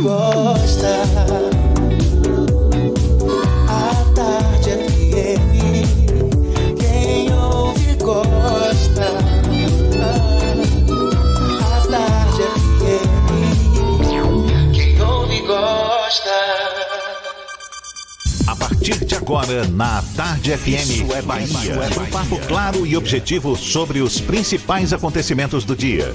gosta. A tarde FM, quem ouve gosta. A tarde FM, quem ouve gosta. A partir de agora, na Tarde FM, Isso é Bahia. Um papo claro e objetivo sobre os principais acontecimentos do dia.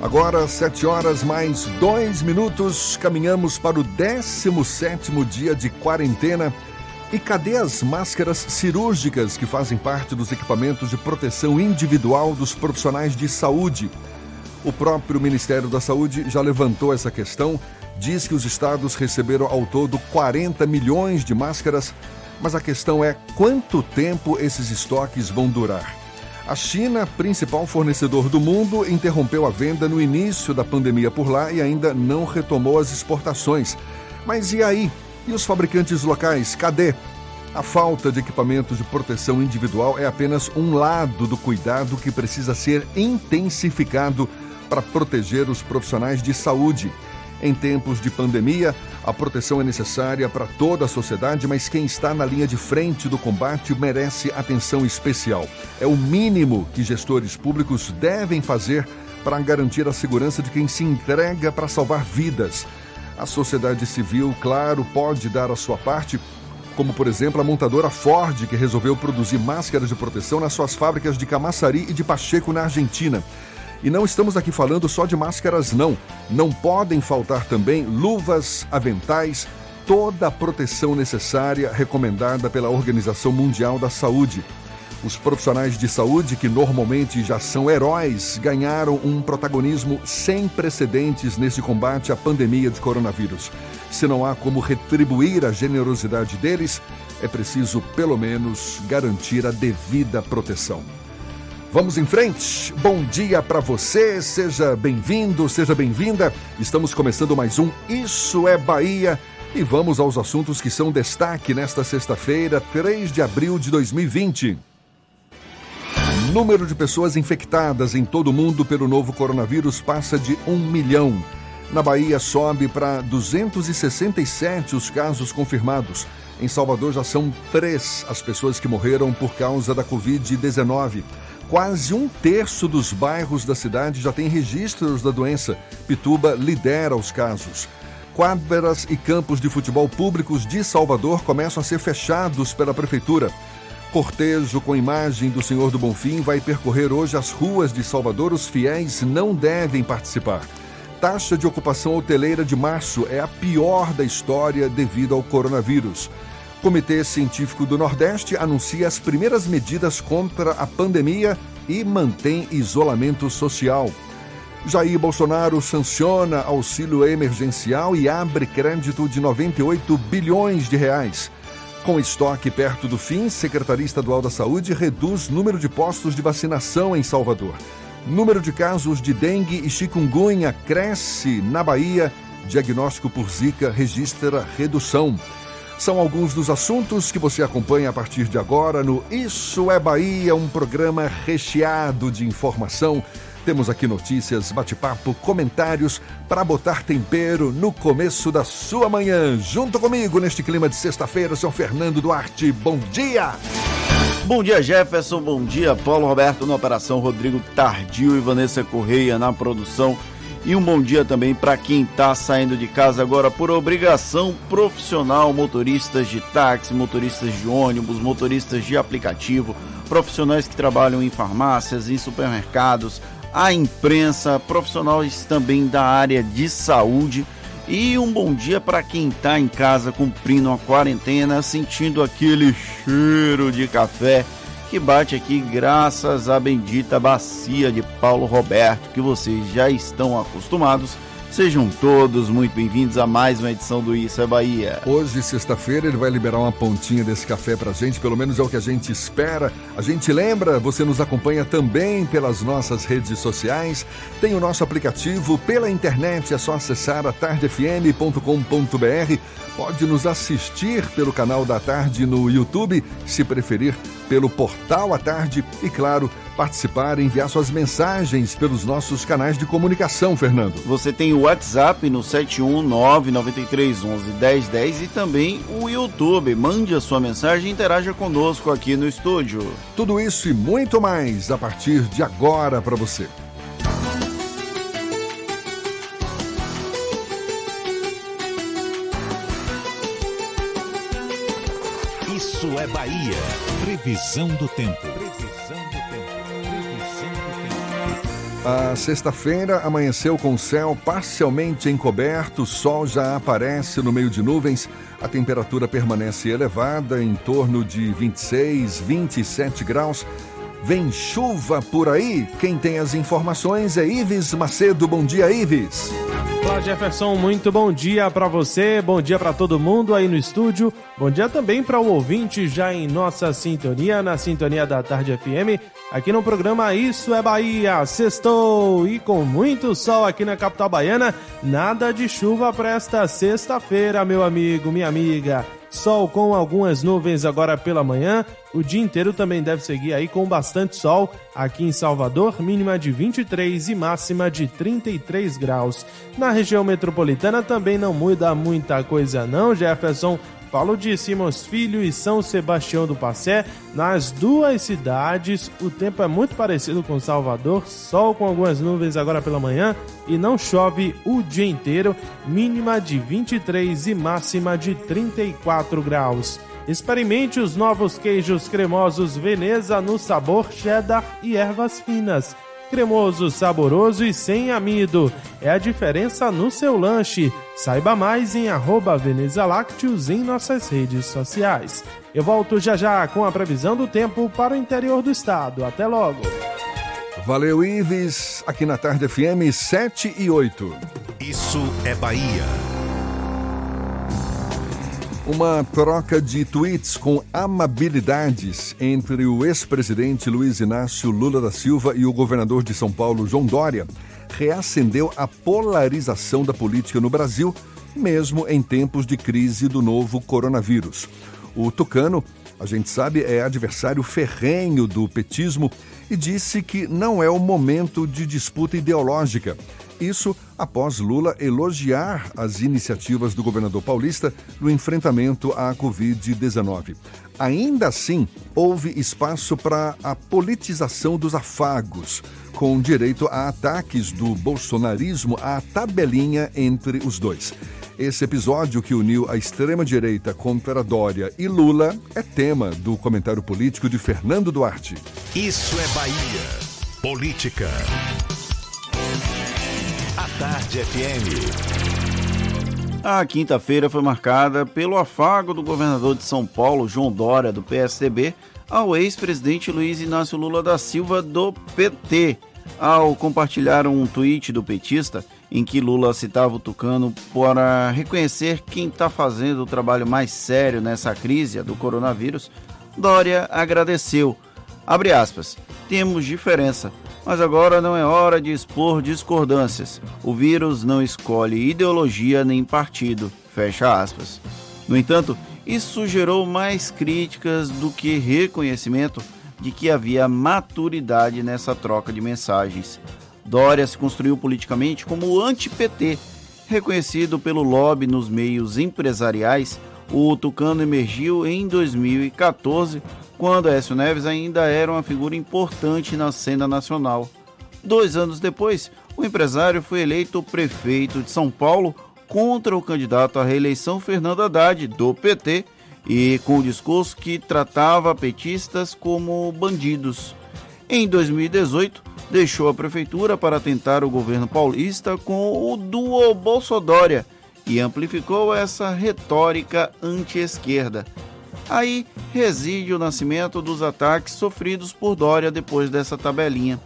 Agora, 7 horas mais 2 minutos, caminhamos para o 17 dia de quarentena. E cadê as máscaras cirúrgicas que fazem parte dos equipamentos de proteção individual dos profissionais de saúde? O próprio Ministério da Saúde já levantou essa questão, diz que os estados receberam ao todo 40 milhões de máscaras, mas a questão é quanto tempo esses estoques vão durar. A China, principal fornecedor do mundo, interrompeu a venda no início da pandemia por lá e ainda não retomou as exportações. Mas e aí? E os fabricantes locais? Cadê? A falta de equipamentos de proteção individual é apenas um lado do cuidado que precisa ser intensificado para proteger os profissionais de saúde. Em tempos de pandemia, a proteção é necessária para toda a sociedade, mas quem está na linha de frente do combate merece atenção especial. É o mínimo que gestores públicos devem fazer para garantir a segurança de quem se entrega para salvar vidas. A sociedade civil, claro, pode dar a sua parte, como por exemplo a montadora Ford, que resolveu produzir máscaras de proteção nas suas fábricas de Camaçari e de Pacheco, na Argentina. E não estamos aqui falando só de máscaras, não. Não podem faltar também luvas, aventais, toda a proteção necessária recomendada pela Organização Mundial da Saúde. Os profissionais de saúde, que normalmente já são heróis, ganharam um protagonismo sem precedentes nesse combate à pandemia de coronavírus. Se não há como retribuir a generosidade deles, é preciso, pelo menos, garantir a devida proteção. Vamos em frente. Bom dia para você. Seja bem-vindo, seja bem-vinda. Estamos começando mais um Isso é Bahia e vamos aos assuntos que são destaque nesta sexta-feira, 3 de abril de 2020. Número de pessoas infectadas em todo o mundo pelo novo coronavírus passa de um milhão. Na Bahia sobe para 267 os casos confirmados. Em Salvador já são três as pessoas que morreram por causa da Covid-19. Quase um terço dos bairros da cidade já tem registros da doença. Pituba lidera os casos. Quadras e campos de futebol públicos de Salvador começam a ser fechados pela prefeitura. Cortejo com imagem do Senhor do Bonfim vai percorrer hoje as ruas de Salvador. Os fiéis não devem participar. Taxa de ocupação hoteleira de março é a pior da história devido ao coronavírus. Comitê Científico do Nordeste anuncia as primeiras medidas contra a pandemia e mantém isolamento social. Jair Bolsonaro sanciona auxílio emergencial e abre crédito de 98 bilhões de reais. Com estoque perto do fim, Secretaria Estadual da Saúde reduz número de postos de vacinação em Salvador. Número de casos de dengue e chikungunya cresce na Bahia. Diagnóstico por Zika registra redução. São alguns dos assuntos que você acompanha a partir de agora no Isso é Bahia, um programa recheado de informação. Temos aqui notícias, bate-papo, comentários para botar tempero no começo da sua manhã. Junto comigo neste clima de sexta-feira, São Fernando Duarte. Bom dia! Bom dia, Jefferson. Bom dia, Paulo Roberto na operação, Rodrigo Tardio e Vanessa Correia na produção. E um bom dia também para quem está saindo de casa agora por obrigação profissional, motoristas de táxi, motoristas de ônibus, motoristas de aplicativo, profissionais que trabalham em farmácias, em supermercados, a imprensa, profissionais também da área de saúde. E um bom dia para quem está em casa cumprindo a quarentena, sentindo aquele cheiro de café que bate aqui graças à bendita bacia de Paulo Roberto, que vocês já estão acostumados. Sejam todos muito bem-vindos a mais uma edição do Isso é Bahia. Hoje, sexta-feira, ele vai liberar uma pontinha desse café pra gente, pelo menos é o que a gente espera. A gente lembra, você nos acompanha também pelas nossas redes sociais, tem o nosso aplicativo pela internet, é só acessar a tardefm.com.br. Pode nos assistir pelo canal da Tarde no YouTube, se preferir pelo portal à tarde e, claro, participar e enviar suas mensagens pelos nossos canais de comunicação, Fernando. Você tem o WhatsApp no 71993111010 e também o YouTube. Mande a sua mensagem e interaja conosco aqui no estúdio. Tudo isso e muito mais a partir de agora para você. Bahia. Previsão do tempo. Previsão do tempo. Previsão do tempo. A sexta-feira amanheceu com céu parcialmente encoberto, sol já aparece no meio de nuvens, a temperatura permanece elevada, em torno de 26, 27 graus. Vem chuva por aí? Quem tem as informações é Ives Macedo. Bom dia, Ives. Olá, Jefferson. Muito bom dia para você, bom dia para todo mundo aí no estúdio. Bom dia também para o ouvinte já em nossa sintonia, na sintonia da Tarde FM, aqui no programa Isso é Bahia. Sextou e com muito sol aqui na capital baiana, nada de chuva para esta sexta-feira, meu amigo, minha amiga. Sol com algumas nuvens agora pela manhã. O dia inteiro também deve seguir aí com bastante sol. Aqui em Salvador, mínima de 23 e máxima de 33 graus. Na região metropolitana também não muda muita coisa não, Jefferson. Falo de Simões Filho e São Sebastião do Passé. Nas duas cidades, o tempo é muito parecido com Salvador, sol com algumas nuvens agora pela manhã e não chove o dia inteiro, mínima de 23 e máxima de 34 graus. Experimente os novos queijos cremosos Veneza no sabor cheddar e ervas finas cremoso, saboroso e sem amido. É a diferença no seu lanche. Saiba mais em arroba Veneza Lácteos em nossas redes sociais. Eu volto já já com a previsão do tempo para o interior do estado. Até logo. Valeu, Ives. Aqui na Tarde FM 7 e 8. Isso é Bahia. Uma troca de tweets com amabilidades entre o ex-presidente Luiz Inácio Lula da Silva e o governador de São Paulo, João Dória, reacendeu a polarização da política no Brasil, mesmo em tempos de crise do novo coronavírus. O Tucano, a gente sabe, é adversário ferrenho do petismo e disse que não é o momento de disputa ideológica. Isso após Lula elogiar as iniciativas do governador paulista no enfrentamento à Covid-19. Ainda assim, houve espaço para a politização dos afagos, com direito a ataques do bolsonarismo à tabelinha entre os dois. Esse episódio que uniu a extrema-direita contra Dória e Lula é tema do comentário político de Fernando Duarte. Isso é Bahia. Política. A Tarde FM. A quinta-feira foi marcada pelo afago do governador de São Paulo, João Dória, do PSDB, ao ex-presidente Luiz Inácio Lula da Silva, do PT, ao compartilhar um tweet do petista em que Lula citava o Tucano para reconhecer quem está fazendo o trabalho mais sério nessa crise, do coronavírus, Dória agradeceu. Aspas. Temos diferença, mas agora não é hora de expor discordâncias. O vírus não escolhe ideologia nem partido. Fecha aspas. No entanto, isso gerou mais críticas do que reconhecimento de que havia maturidade nessa troca de mensagens. Dória se construiu politicamente como anti-PT. Reconhecido pelo lobby nos meios empresariais, o Tucano emergiu em 2014, quando Écio Neves ainda era uma figura importante na cena nacional. Dois anos depois, o empresário foi eleito prefeito de São Paulo contra o candidato à reeleição Fernando Haddad, do PT, e com o discurso que tratava petistas como bandidos. Em 2018, deixou a prefeitura para tentar o governo paulista com o duo Bolsodória e amplificou essa retórica anti-esquerda. Aí reside o nascimento dos ataques sofridos por Dória depois dessa tabelinha.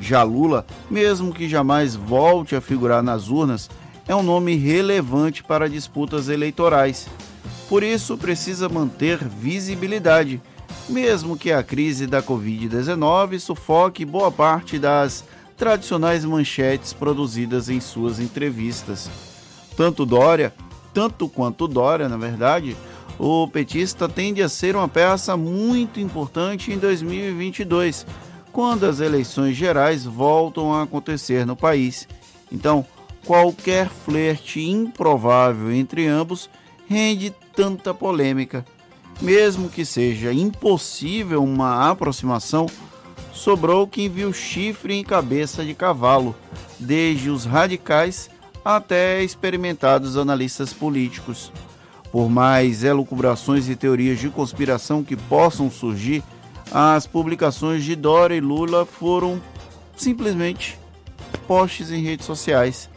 Já Lula, mesmo que jamais volte a figurar nas urnas, é um nome relevante para disputas eleitorais. Por isso, precisa manter visibilidade, mesmo que a crise da Covid-19 sufoque boa parte das tradicionais manchetes produzidas em suas entrevistas. Tanto Dória, tanto quanto Dória, na verdade, o petista tende a ser uma peça muito importante em 2022, quando as eleições gerais voltam a acontecer no país. Então, qualquer flerte improvável entre ambos rende tanta polêmica. Mesmo que seja impossível uma aproximação, sobrou quem viu chifre em cabeça de cavalo, desde os radicais até experimentados analistas políticos. Por mais elucubrações e teorias de conspiração que possam surgir, as publicações de Dória e Lula foram simplesmente posts em redes sociais.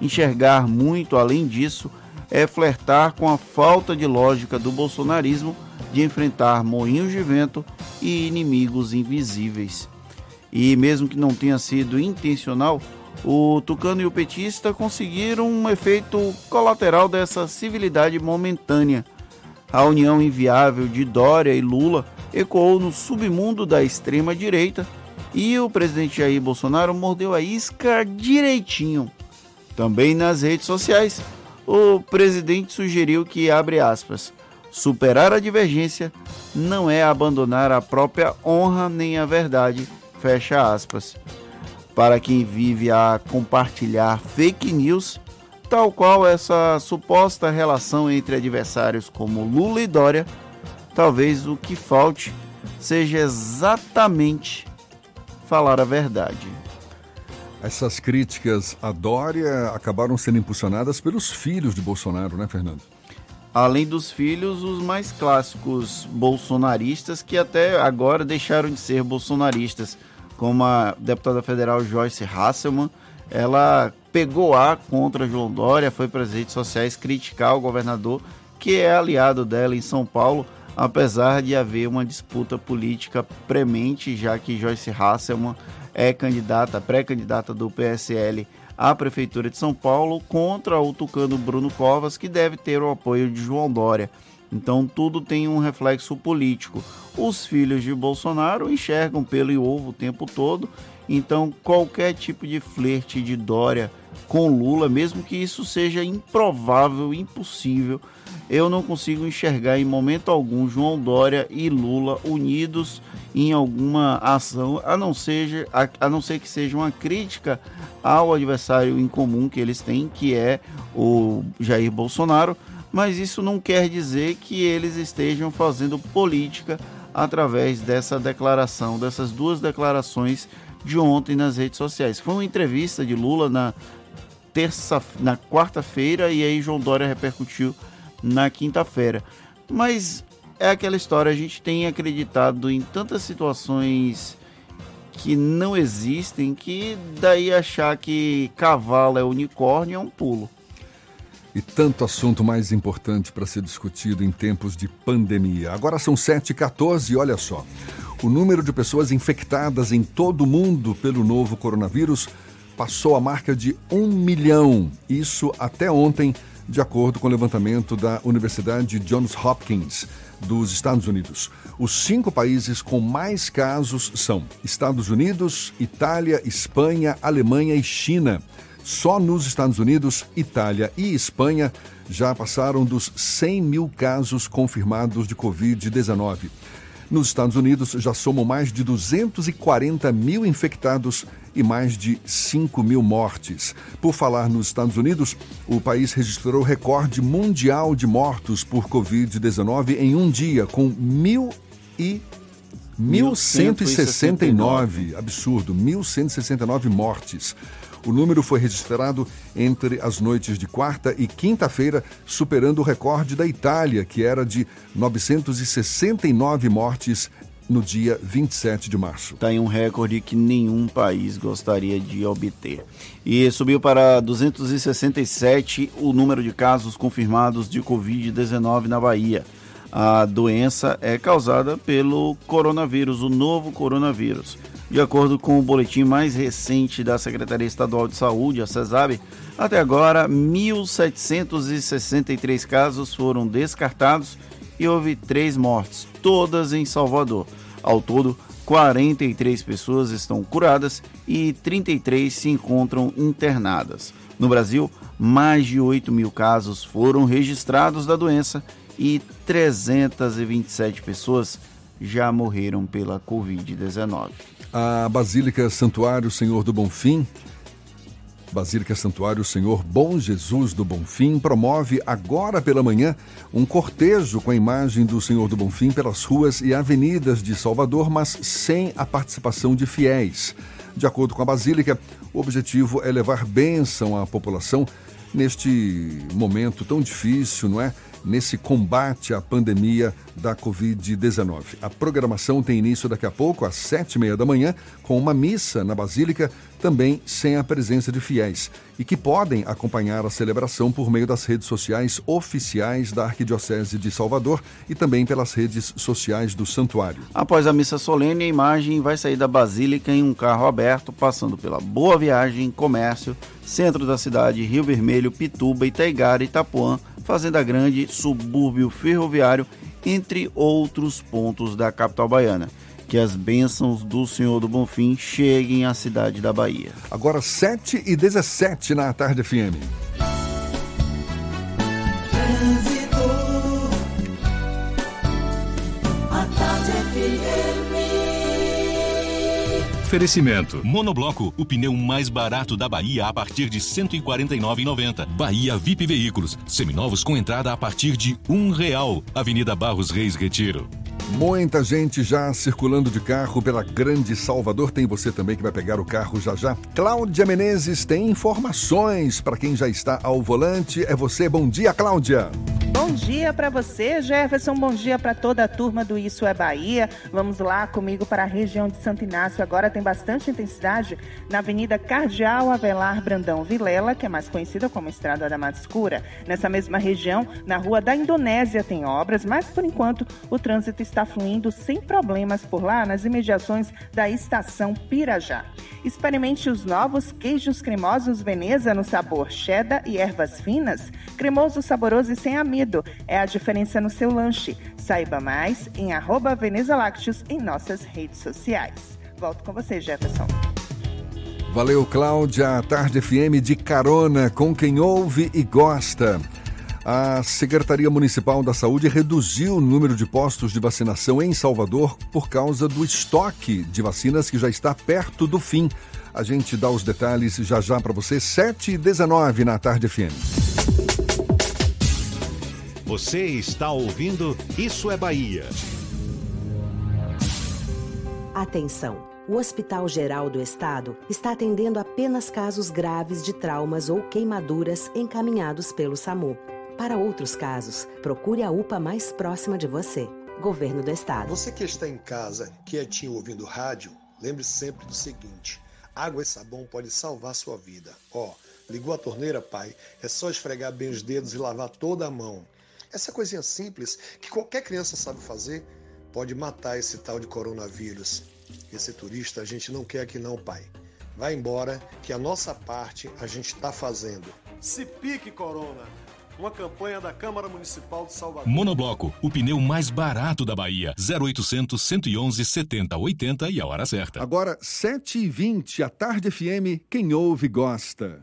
Enxergar muito além disso é flertar com a falta de lógica do bolsonarismo de enfrentar moinhos de vento e inimigos invisíveis. E mesmo que não tenha sido intencional, o Tucano e o petista conseguiram um efeito colateral dessa civilidade momentânea. A união inviável de Dória e Lula ecoou no submundo da extrema direita e o presidente Jair Bolsonaro mordeu a isca direitinho. Também nas redes sociais, o presidente sugeriu que, abre aspas, superar a divergência não é abandonar a própria honra nem a verdade, fecha aspas. Para quem vive a compartilhar fake news, tal qual essa suposta relação entre adversários como Lula e Dória, talvez o que falte seja exatamente falar a verdade. Essas críticas à Dória acabaram sendo impulsionadas pelos filhos de Bolsonaro, né, Fernando? Além dos filhos, os mais clássicos bolsonaristas que até agora deixaram de ser bolsonaristas, como a deputada federal Joyce Hasselman, ela pegou a contra João Dória, foi para as redes sociais criticar o governador, que é aliado dela em São Paulo, apesar de haver uma disputa política premente, já que Joyce Hasselman é candidata, pré-candidata do PSL à Prefeitura de São Paulo contra o tucano Bruno Covas, que deve ter o apoio de João Dória. Então tudo tem um reflexo político. Os filhos de Bolsonaro enxergam pelo e ovo o tempo todo, então qualquer tipo de flerte de Dória com Lula, mesmo que isso seja improvável, impossível, eu não consigo enxergar em momento algum João Dória e Lula unidos em alguma ação, a não, seja, a, a não ser que seja uma crítica ao adversário em comum que eles têm, que é o Jair Bolsonaro, mas isso não quer dizer que eles estejam fazendo política através dessa declaração, dessas duas declarações de ontem nas redes sociais. Foi uma entrevista de Lula na terça, na quarta-feira e aí João Dória repercutiu na quinta-feira. Mas é aquela história, a gente tem acreditado em tantas situações que não existem que daí achar que cavalo é unicórnio é um pulo. E tanto assunto mais importante para ser discutido em tempos de pandemia. Agora são 7h14 e olha só. O número de pessoas infectadas em todo o mundo pelo novo coronavírus passou a marca de um milhão. Isso até ontem, de acordo com o levantamento da Universidade Johns Hopkins dos Estados Unidos. Os cinco países com mais casos são Estados Unidos, Itália, Espanha, Alemanha e China. Só nos Estados Unidos, Itália e Espanha já passaram dos 100 mil casos confirmados de Covid-19. Nos Estados Unidos já somam mais de 240 mil infectados e mais de 5 mil mortes. Por falar nos Estados Unidos, o país registrou recorde mundial de mortos por Covid-19 em um dia, com mil e 1.169, absurdo, 1.169 mortes. O número foi registrado entre as noites de quarta e quinta-feira, superando o recorde da Itália, que era de 969 mortes no dia 27 de março. Está em um recorde que nenhum país gostaria de obter. E subiu para 267 o número de casos confirmados de Covid-19 na Bahia. A doença é causada pelo coronavírus, o novo coronavírus. De acordo com o boletim mais recente da Secretaria Estadual de Saúde, a CESAB, até agora 1.763 casos foram descartados e houve três mortes, todas em Salvador. Ao todo, 43 pessoas estão curadas e 33 se encontram internadas. No Brasil, mais de 8 mil casos foram registrados da doença e 327 pessoas já morreram pela Covid-19. A Basílica Santuário Senhor do Bonfim Basílica Santuário Senhor Bom Jesus do Bonfim promove agora pela manhã um cortejo com a imagem do Senhor do Bonfim pelas ruas e avenidas de Salvador, mas sem a participação de fiéis. De acordo com a Basílica, o objetivo é levar bênção à população neste momento tão difícil, não é? Nesse combate à pandemia da Covid-19. A programação tem início daqui a pouco, às sete e meia da manhã, com uma missa na Basílica, também sem a presença de fiéis, e que podem acompanhar a celebração por meio das redes sociais oficiais da Arquidiocese de Salvador e também pelas redes sociais do santuário. Após a missa solene, a imagem vai sair da Basílica em um carro aberto, passando pela Boa Viagem, Comércio, centro da cidade, Rio Vermelho, Pituba, Itaigara, Itapuã, Fazenda Grande, subúrbio ferroviário, entre outros pontos da capital baiana. Que as bênçãos do Senhor do Bonfim cheguem à cidade da Bahia. Agora 7 e 17 na tarde FM. Oferecimento. Monobloco, o pneu mais barato da Bahia a partir de R$ 149,90. Bahia VIP Veículos, seminovos com entrada a partir de um real. Avenida Barros Reis Retiro. Muita gente já circulando de carro pela Grande Salvador. Tem você também que vai pegar o carro já já. Cláudia Menezes tem informações para quem já está ao volante. É você. Bom dia, Cláudia. Bom dia para você, Jefferson. Bom dia para toda a turma do Isso é Bahia. Vamos lá comigo para a região de Santo Inácio. Agora tem bastante intensidade na Avenida Cardeal Avelar Brandão Vilela, que é mais conhecida como Estrada da Mata Escura. Nessa mesma região, na Rua da Indonésia tem obras, mas por enquanto o trânsito está fluindo sem problemas por lá nas imediações da estação Pirajá. Experimente os novos queijos cremosos Veneza no sabor cheddar e ervas finas, cremoso, saboroso e sem amido. É a diferença no seu lanche. Saiba mais em arroba Veneza Lácteos em nossas redes sociais. Volto com você, Jefferson. Valeu, Cláudia. Tarde FM de carona com quem ouve e gosta. A Secretaria Municipal da Saúde reduziu o número de postos de vacinação em Salvador por causa do estoque de vacinas que já está perto do fim. A gente dá os detalhes já já para você, 7 e 19 na Tarde FM. Você está ouvindo Isso é Bahia. Atenção! O Hospital Geral do Estado está atendendo apenas casos graves de traumas ou queimaduras encaminhados pelo SAMU. Para outros casos, procure a UPA mais próxima de você. Governo do Estado. Você que está em casa, quietinho ouvindo rádio, lembre sempre do seguinte: água e sabão podem salvar sua vida. Ó, ligou a torneira, pai? É só esfregar bem os dedos e lavar toda a mão. Essa coisinha simples que qualquer criança sabe fazer pode matar esse tal de coronavírus. Esse turista a gente não quer aqui não, pai. Vai embora que a nossa parte a gente está fazendo. Se pique, Corona! Uma campanha da Câmara Municipal de Salvador. Monobloco, o pneu mais barato da Bahia. 0800 111 70 80 e a hora certa. Agora, 7h20, a Tarde FM, quem ouve gosta.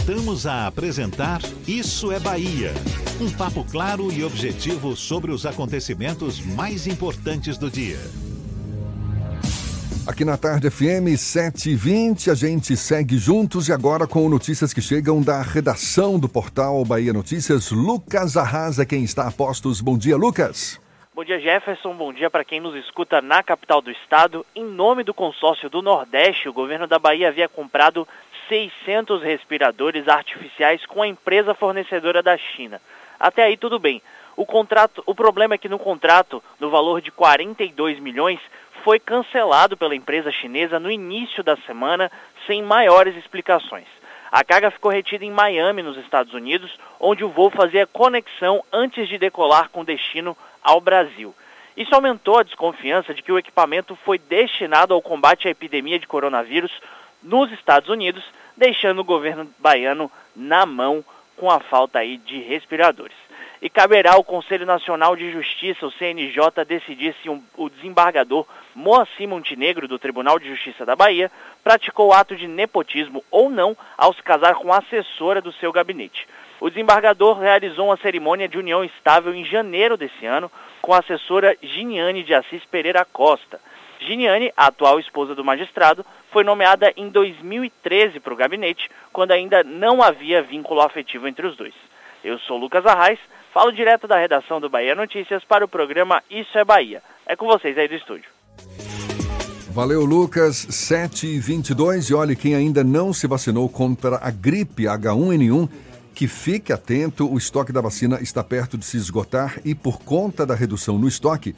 Voltamos a apresentar Isso é Bahia. Um papo claro e objetivo sobre os acontecimentos mais importantes do dia. Aqui na Tarde FM 720, a gente segue juntos e agora com notícias que chegam da redação do portal Bahia Notícias. Lucas Arrasa, quem está a postos. Bom dia, Lucas. Bom dia, Jefferson. Bom dia para quem nos escuta na capital do estado. Em nome do consórcio do Nordeste, o governo da Bahia havia comprado 600 respiradores artificiais com a empresa fornecedora da China. Até aí tudo bem. O contrato, o problema é que no contrato, no valor de 42 milhões, foi cancelado pela empresa chinesa no início da semana, sem maiores explicações. A carga ficou retida em Miami, nos Estados Unidos, onde o voo fazia conexão antes de decolar com destino ao Brasil. Isso aumentou a desconfiança de que o equipamento foi destinado ao combate à epidemia de coronavírus nos Estados Unidos, deixando o governo baiano na mão com a falta aí de respiradores. E caberá ao Conselho Nacional de Justiça, o CNJ, decidir se um, o desembargador Moacir Montenegro, do Tribunal de Justiça da Bahia, praticou ato de nepotismo ou não ao se casar com a assessora do seu gabinete. O desembargador realizou uma cerimônia de união estável em janeiro desse ano com a assessora Giniane de Assis Pereira Costa. Giniane, a atual esposa do magistrado, foi nomeada em 2013 para o gabinete, quando ainda não havia vínculo afetivo entre os dois. Eu sou Lucas Arraes, falo direto da redação do Bahia Notícias para o programa Isso é Bahia. É com vocês aí do estúdio. Valeu, Lucas. 7h22. E olha, quem ainda não se vacinou contra a gripe H1N1 que fique atento, o estoque da vacina está perto de se esgotar e, por conta da redução no estoque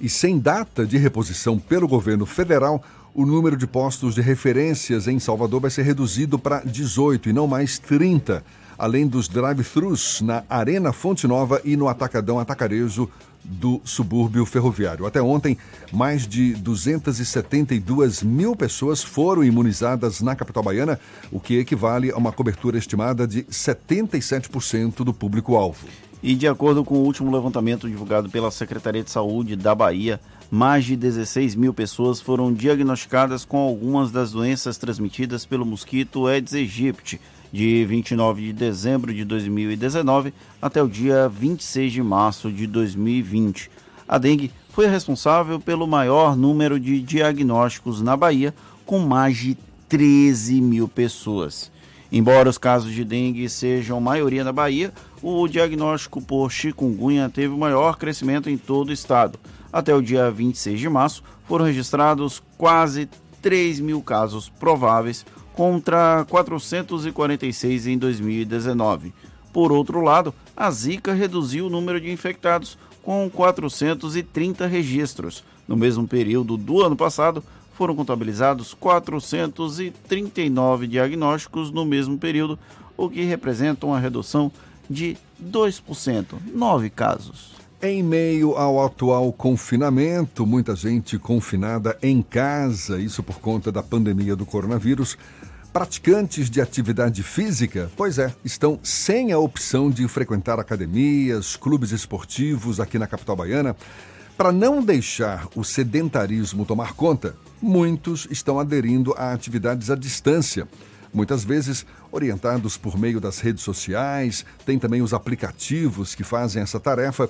e sem data de reposição pelo governo federal, o número de postos de referências em Salvador vai ser reduzido para 18 e não mais 30, além dos drive-thrus na Arena Fonte Nova e no Atacadão Atacarejo do subúrbio ferroviário. Até ontem, mais de 272 mil pessoas foram imunizadas na capital baiana, o que equivale a uma cobertura estimada de 77% do público-alvo. E de acordo com o último levantamento divulgado pela Secretaria de Saúde da Bahia, mais de 16 mil pessoas foram diagnosticadas com algumas das doenças transmitidas pelo mosquito Aedes aegypti de 29 de dezembro de 2019 até o dia 26 de março de 2020. A dengue foi responsável pelo maior número de diagnósticos na Bahia, com mais de 13 mil pessoas. Embora os casos de dengue sejam maioria na Bahia, o diagnóstico por chikungunya teve maior crescimento em todo o estado. Até o dia 26 de março, foram registrados quase 3 mil casos prováveis, contra 446 em 2019. Por outro lado, a Zika reduziu o número de infectados, com 430 registros. No mesmo período do ano passado, foram contabilizados 439 diagnósticos no mesmo período, o que representa uma redução de 2%, 9 casos. Em meio ao atual confinamento, muita gente confinada em casa, isso por conta da pandemia do coronavírus, Praticantes de atividade física, pois é, estão sem a opção de frequentar academias, clubes esportivos aqui na capital baiana. Para não deixar o sedentarismo tomar conta, muitos estão aderindo a atividades à distância. Muitas vezes orientados por meio das redes sociais, tem também os aplicativos que fazem essa tarefa.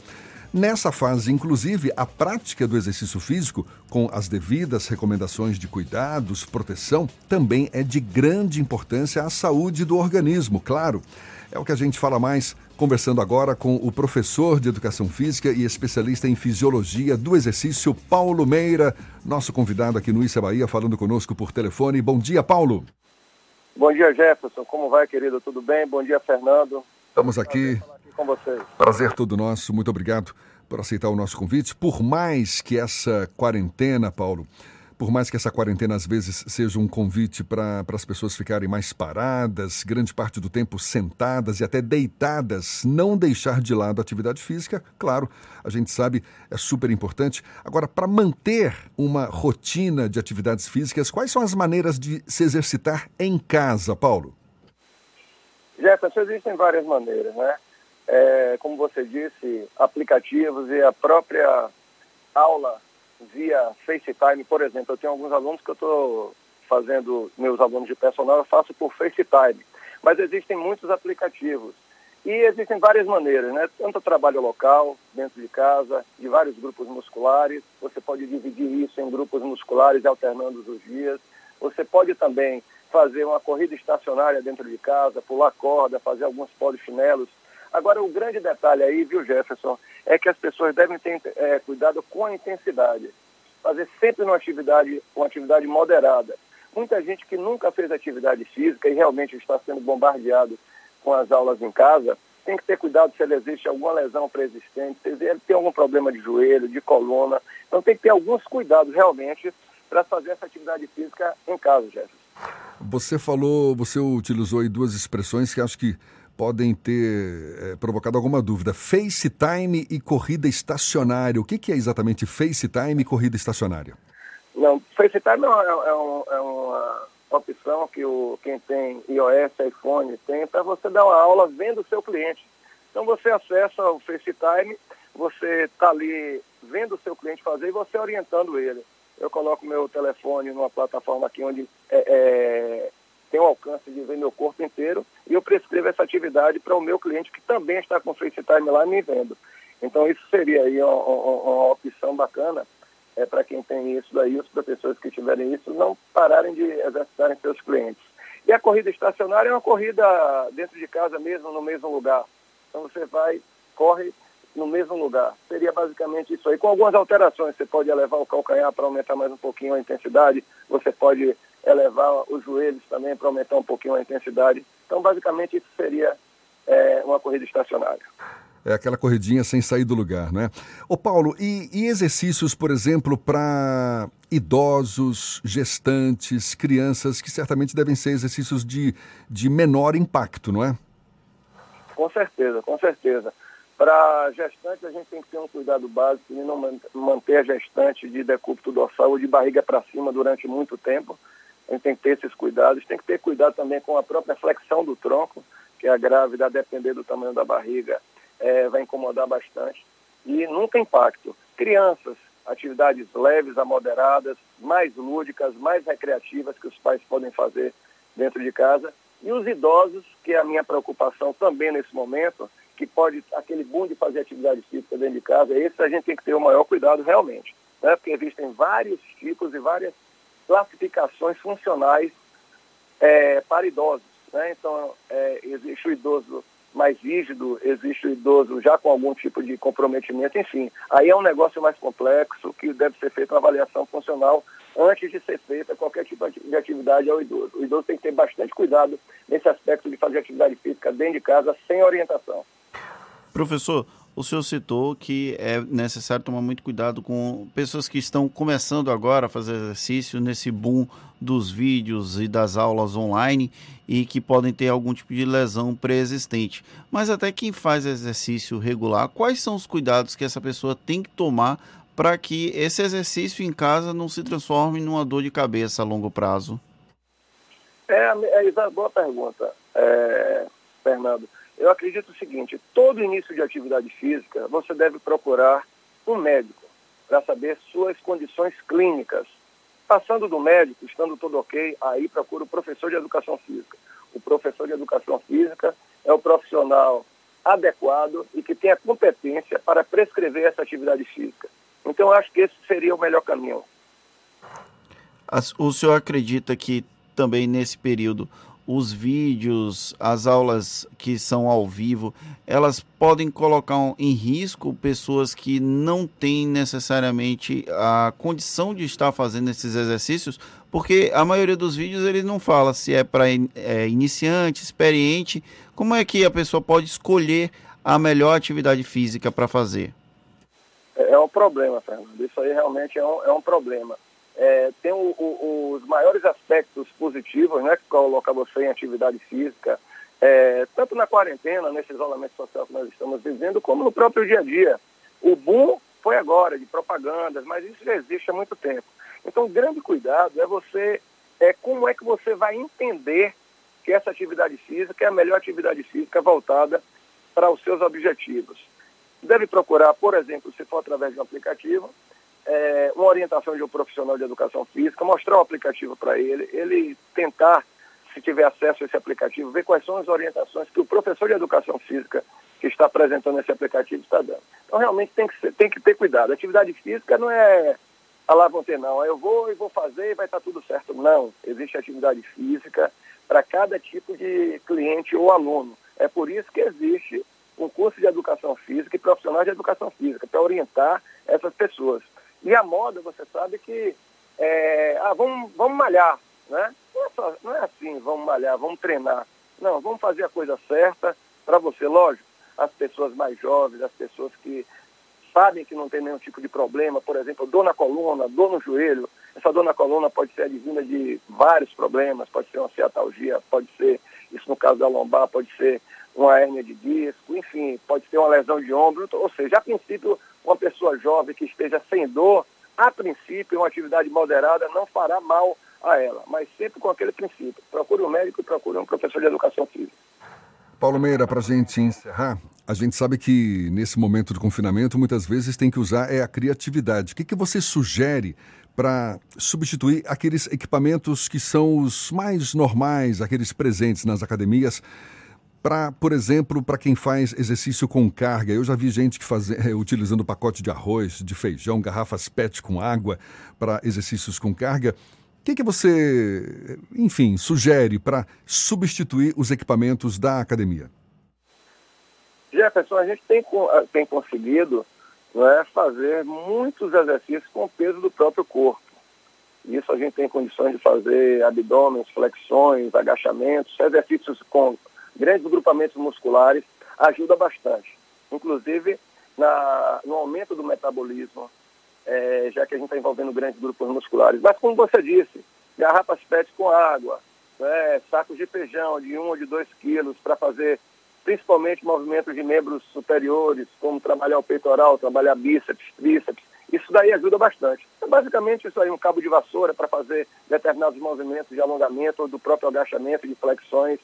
Nessa fase, inclusive, a prática do exercício físico, com as devidas recomendações de cuidados, proteção, também é de grande importância à saúde do organismo, claro. É o que a gente fala mais conversando agora com o professor de Educação Física e especialista em Fisiologia do Exercício, Paulo Meira, nosso convidado aqui no Issa Bahia, falando conosco por telefone. Bom dia, Paulo. Bom dia, Jefferson. Como vai, querido? Tudo bem? Bom dia, Fernando. Estamos aqui com vocês. Prazer todo nosso. Muito obrigado por aceitar o nosso convite. Por mais que essa quarentena, Paulo, por mais que essa quarentena às vezes seja um convite para as pessoas ficarem mais paradas, grande parte do tempo sentadas e até deitadas, não deixar de lado a atividade física, claro, a gente sabe, é super importante. Agora, para manter uma rotina de atividades físicas, quais são as maneiras de se exercitar em casa, Paulo? Jefferson, existem várias maneiras, né? é, como você disse, aplicativos e a própria aula via FaceTime, por exemplo. Eu tenho alguns alunos que eu estou fazendo, meus alunos de personal, eu faço por FaceTime. Mas existem muitos aplicativos. E existem várias maneiras, né? Tanto trabalho local, dentro de casa, de vários grupos musculares. Você pode dividir isso em grupos musculares alternando os dias. Você pode também fazer uma corrida estacionária dentro de casa, pular corda, fazer alguns polichinelos. Agora, o grande detalhe aí, viu, Jefferson, é que as pessoas devem ter é, cuidado com a intensidade. Fazer sempre uma atividade, uma atividade moderada. Muita gente que nunca fez atividade física e realmente está sendo bombardeado com as aulas em casa, tem que ter cuidado se ele existe alguma lesão pré-existente, se ele tem algum problema de joelho, de coluna. Então tem que ter alguns cuidados realmente para fazer essa atividade física em casa, Jefferson. Você falou, você utilizou aí duas expressões que acho que podem ter é, provocado alguma dúvida. FaceTime e corrida estacionária. O que, que é exatamente FaceTime e corrida estacionária? Não, FaceTime é, é, um, é uma opção que o, quem tem iOS, iPhone tem para você dar uma aula vendo o seu cliente. Então você acessa o FaceTime, você está ali vendo o seu cliente fazer e você orientando ele. Eu coloco meu telefone numa plataforma aqui onde é, é, tem o alcance de ver meu corpo inteiro e eu prescrevo essa atividade para o meu cliente que também está com FaceTime lá me vendo. Então isso seria aí uma, uma, uma opção bacana é, para quem tem isso daí, os professores que tiverem isso, não pararem de exercitarem seus clientes. E a corrida estacionária é uma corrida dentro de casa mesmo, no mesmo lugar. Então você vai, corre no mesmo lugar. Seria basicamente isso aí. Com algumas alterações, você pode elevar o calcanhar para aumentar mais um pouquinho a intensidade, você pode elevar os joelhos também para aumentar um pouquinho a intensidade. Então, basicamente, isso seria é, uma corrida estacionária. É aquela corridinha sem sair do lugar, né? Ô Paulo, e, e exercícios, por exemplo, para idosos, gestantes, crianças, que certamente devem ser exercícios de, de menor impacto, não é? Com certeza, com certeza. Para gestante, a gente tem que ter um cuidado básico de não manter a gestante de decúbito dorsal ou de barriga para cima durante muito tempo. A gente tem que ter esses cuidados. Tem que ter cuidado também com a própria flexão do tronco, que a grávida, a depender do tamanho da barriga, é, vai incomodar bastante. E nunca impacto. Crianças, atividades leves a moderadas, mais lúdicas, mais recreativas que os pais podem fazer dentro de casa. E os idosos, que é a minha preocupação também nesse momento, que pode, aquele boom de fazer atividade física dentro de casa, esse a gente tem que ter o maior cuidado realmente. Né? Porque existem vários tipos e várias classificações funcionais é, para idosos. Né? Então, é, existe o idoso mais rígido, existe o idoso já com algum tipo de comprometimento, enfim. Aí é um negócio mais complexo que deve ser feita uma avaliação funcional antes de ser feita qualquer tipo de atividade ao idoso. O idoso tem que ter bastante cuidado nesse aspecto de fazer atividade física dentro de casa sem orientação. Professor, o senhor citou que é necessário tomar muito cuidado com pessoas que estão começando agora a fazer exercício nesse boom dos vídeos e das aulas online e que podem ter algum tipo de lesão pré-existente. Mas até quem faz exercício regular, quais são os cuidados que essa pessoa tem que tomar para que esse exercício em casa não se transforme numa dor de cabeça a longo prazo? É, é, é boa pergunta, é, Fernando. Eu acredito o seguinte: todo início de atividade física, você deve procurar um médico para saber suas condições clínicas. Passando do médico, estando tudo ok, aí procura o professor de educação física. O professor de educação física é o profissional adequado e que tem a competência para prescrever essa atividade física. Então, eu acho que esse seria o melhor caminho. O senhor acredita que também nesse período os vídeos, as aulas que são ao vivo, elas podem colocar em risco pessoas que não têm necessariamente a condição de estar fazendo esses exercícios, porque a maioria dos vídeos ele não fala se é para é, iniciante, experiente, como é que a pessoa pode escolher a melhor atividade física para fazer? É, é um problema, Fernando. Isso aí realmente é um, é um problema é, tem o, o, os maiores aspectos positivos, né, que coloca você em atividade física, é, tanto na quarentena, nesse isolamento social que nós estamos vivendo, como no próprio dia a dia. O boom foi agora, de propagandas, mas isso já existe há muito tempo. Então, o grande cuidado é você, é como é que você vai entender que essa atividade física é a melhor atividade física voltada para os seus objetivos. Deve procurar, por exemplo, se for através de um aplicativo, é, uma orientação de um profissional de educação física, mostrar o aplicativo para ele, ele tentar se tiver acesso a esse aplicativo, ver quais são as orientações que o professor de educação física que está apresentando esse aplicativo está dando. Então, realmente tem que, ser, tem que ter cuidado. Atividade física não é a lá vão ter, não. Eu vou e vou fazer e vai estar tudo certo. Não. Existe atividade física para cada tipo de cliente ou aluno. É por isso que existe um curso de educação física e profissional de educação física, para orientar essas pessoas. E a moda, você sabe que é, ah, vamos, vamos malhar, né? Não é, só, não é assim, vamos malhar, vamos treinar. Não, vamos fazer a coisa certa para você, lógico. As pessoas mais jovens, as pessoas que sabem que não tem nenhum tipo de problema, por exemplo, dor na coluna, dor no joelho. Essa dor na coluna pode ser advinda de vários problemas, pode ser uma ciatalgia, pode ser, isso no caso da lombar, pode ser uma hérnia de disco, enfim, pode ser uma lesão de ombro. Ou seja, a princípio, uma pessoa jovem que esteja sem dor, a princípio, uma atividade moderada não fará mal a ela, mas sempre com aquele princípio. Procure um médico e procure um professor de educação física. Paulo Meira, para a gente encerrar, a gente sabe que nesse momento de confinamento muitas vezes tem que usar é a criatividade. O que, que você sugere para substituir aqueles equipamentos que são os mais normais, aqueles presentes nas academias? Para, por exemplo, para quem faz exercício com carga, eu já vi gente que faz, é, utilizando pacote de arroz, de feijão, garrafas PET com água para exercícios com carga. O que, que você, enfim, sugere para substituir os equipamentos da academia? Jefferson, a gente tem, tem conseguido é, fazer muitos exercícios com o peso do próprio corpo. Isso a gente tem condições de fazer abdômenes, flexões, agachamentos, exercícios com grandes grupamentos musculares, ajuda bastante. Inclusive na, no aumento do metabolismo, é, já que a gente está envolvendo grandes grupos musculares. Mas como você disse, garrafas PET com água, né, sacos de feijão de um ou de dois quilos para fazer principalmente movimentos de membros superiores, como trabalhar o peitoral, trabalhar bíceps, tríceps. Isso daí ajuda bastante. Então, basicamente, isso aí, um cabo de vassoura para fazer determinados movimentos de alongamento ou do próprio agachamento, de flexões.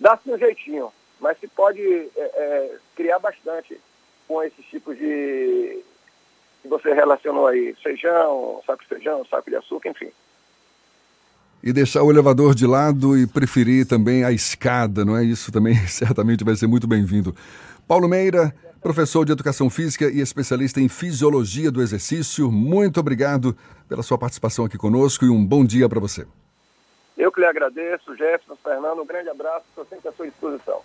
Dá-se um jeitinho, mas se pode é, é, criar bastante com esses tipos de que você relacionou aí, feijão, saco de feijão, saco de açúcar, enfim. E deixar o elevador de lado e preferir também a escada, não é? Isso também certamente vai ser muito bem-vindo. Paulo Meira, professor de Educação Física e especialista em Fisiologia do Exercício, muito obrigado pela sua participação aqui conosco e um bom dia para você. Eu que lhe agradeço, Jefferson, Fernando, um grande abraço, estou sempre à sua disposição.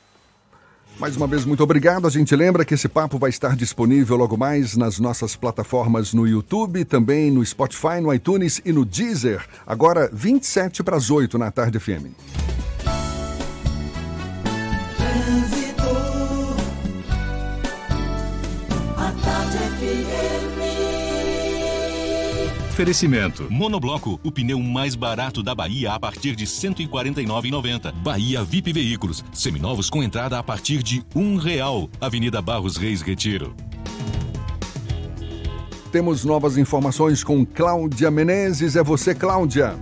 Mais uma vez, muito obrigado. A gente lembra que esse papo vai estar disponível logo mais nas nossas plataformas no YouTube, também no Spotify, no iTunes e no Deezer. Agora, 27 para as 8 na tarde FM. Oferecimento. Monobloco, o pneu mais barato da Bahia a partir de R$ 149,90. Bahia VIP Veículos, seminovos com entrada a partir de um real. Avenida Barros Reis Retiro. Temos novas informações com Cláudia Menezes. É você, Cláudia.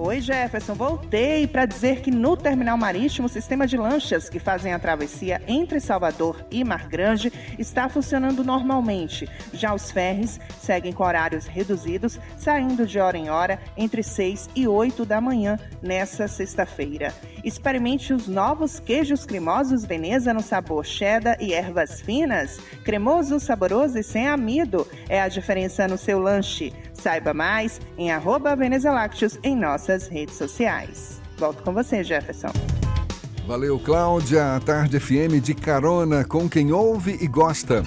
Oi, Jefferson. Voltei para dizer que no terminal marítimo, o sistema de lanchas que fazem a travessia entre Salvador e Mar Grande está funcionando normalmente. Já os ferres seguem com horários reduzidos, saindo de hora em hora entre 6 e 8 da manhã nessa sexta-feira. Experimente os novos queijos cremosos Veneza no sabor cheddar e ervas finas. Cremoso, saboroso e sem amido é a diferença no seu lanche. Saiba mais em Lácteos em nossas redes sociais. Volto com você, Jefferson. Valeu, Cláudia. A Tarde FM de carona com quem ouve e gosta.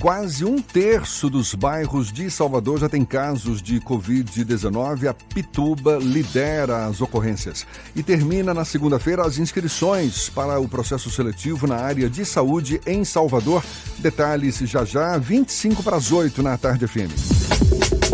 Quase um terço dos bairros de Salvador já tem casos de Covid-19. A Pituba lidera as ocorrências. E termina na segunda-feira as inscrições para o processo seletivo na área de saúde em Salvador. Detalhes já já, 25 para as 8 na Tarde FM.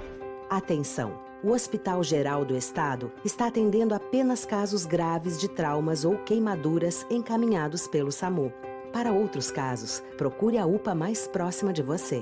Atenção! O Hospital Geral do Estado está atendendo apenas casos graves de traumas ou queimaduras encaminhados pelo SAMU. Para outros casos, procure a UPA mais próxima de você.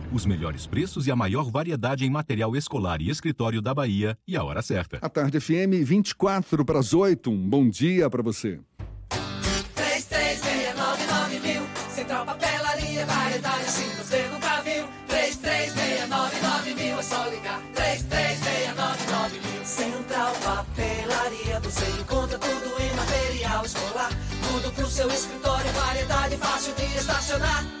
Os melhores preços e a maior variedade em material escolar e escritório da Bahia e a hora certa. A tarde FM 24 para as 8. Um bom dia para você. 3369 mil. Central Papelaria, variedade assim você nunca viu. 3369 mil, é só ligar. 3369 mil. Central Papelaria, você encontra tudo em material escolar. Tudo pro seu escritório, variedade fácil de estacionar.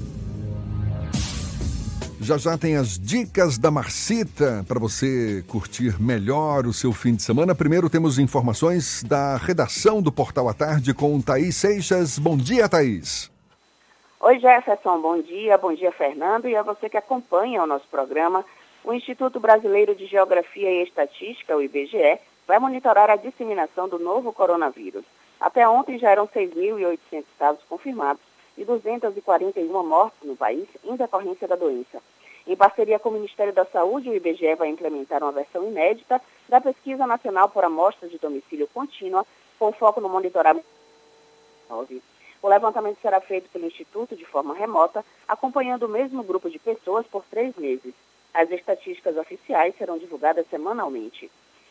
Já já tem as dicas da Marcita para você curtir melhor o seu fim de semana. Primeiro temos informações da redação do Portal à Tarde com Thaís Seixas. Bom dia, Thaís. Oi, Jefferson. Bom dia. Bom dia, Fernando. E a você que acompanha o nosso programa. O Instituto Brasileiro de Geografia e Estatística, o IBGE, vai monitorar a disseminação do novo coronavírus. Até ontem já eram 6.800 casos confirmados e 241 mortes no país em decorrência da doença. Em parceria com o Ministério da Saúde, o IBGE vai implementar uma versão inédita da Pesquisa Nacional por Amostras de Domicílio Contínua, com foco no monitoramento. O levantamento será feito pelo Instituto de forma remota, acompanhando o mesmo grupo de pessoas por três meses. As estatísticas oficiais serão divulgadas semanalmente.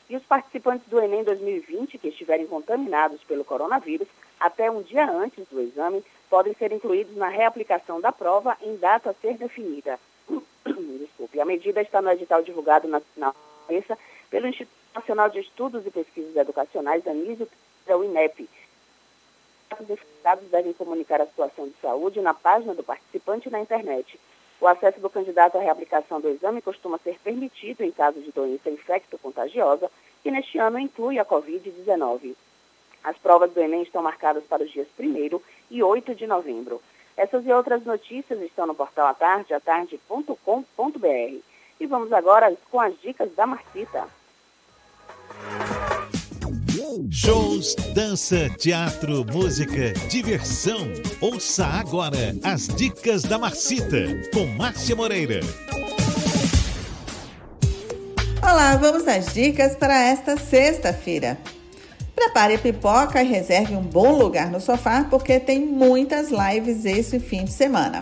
E os participantes do Enem 2020 que estiverem contaminados pelo coronavírus até um dia antes do exame podem ser incluídos na reaplicação da prova em data a ser definida. Desculpe. A medida está no edital divulgado na, na pelo Instituto Nacional de Estudos e Pesquisas Educacionais, ANISO, e o INEP. Os infectados devem comunicar a situação de saúde na página do participante na internet. O acesso do candidato à reaplicação do exame costuma ser permitido em caso de doença infecto-contagiosa, que neste ano inclui a Covid-19. As provas do Enem estão marcadas para os dias 1 e 8 de novembro. Essas e outras notícias estão no portal atarde, atarde.com.br. E vamos agora com as dicas da Marcita. Shows, dança, teatro, música, diversão. Ouça agora as dicas da Marcita com Márcia Moreira. Olá, vamos às dicas para esta sexta-feira. Prepare a pipoca e reserve um bom lugar no sofá porque tem muitas lives esse fim de semana.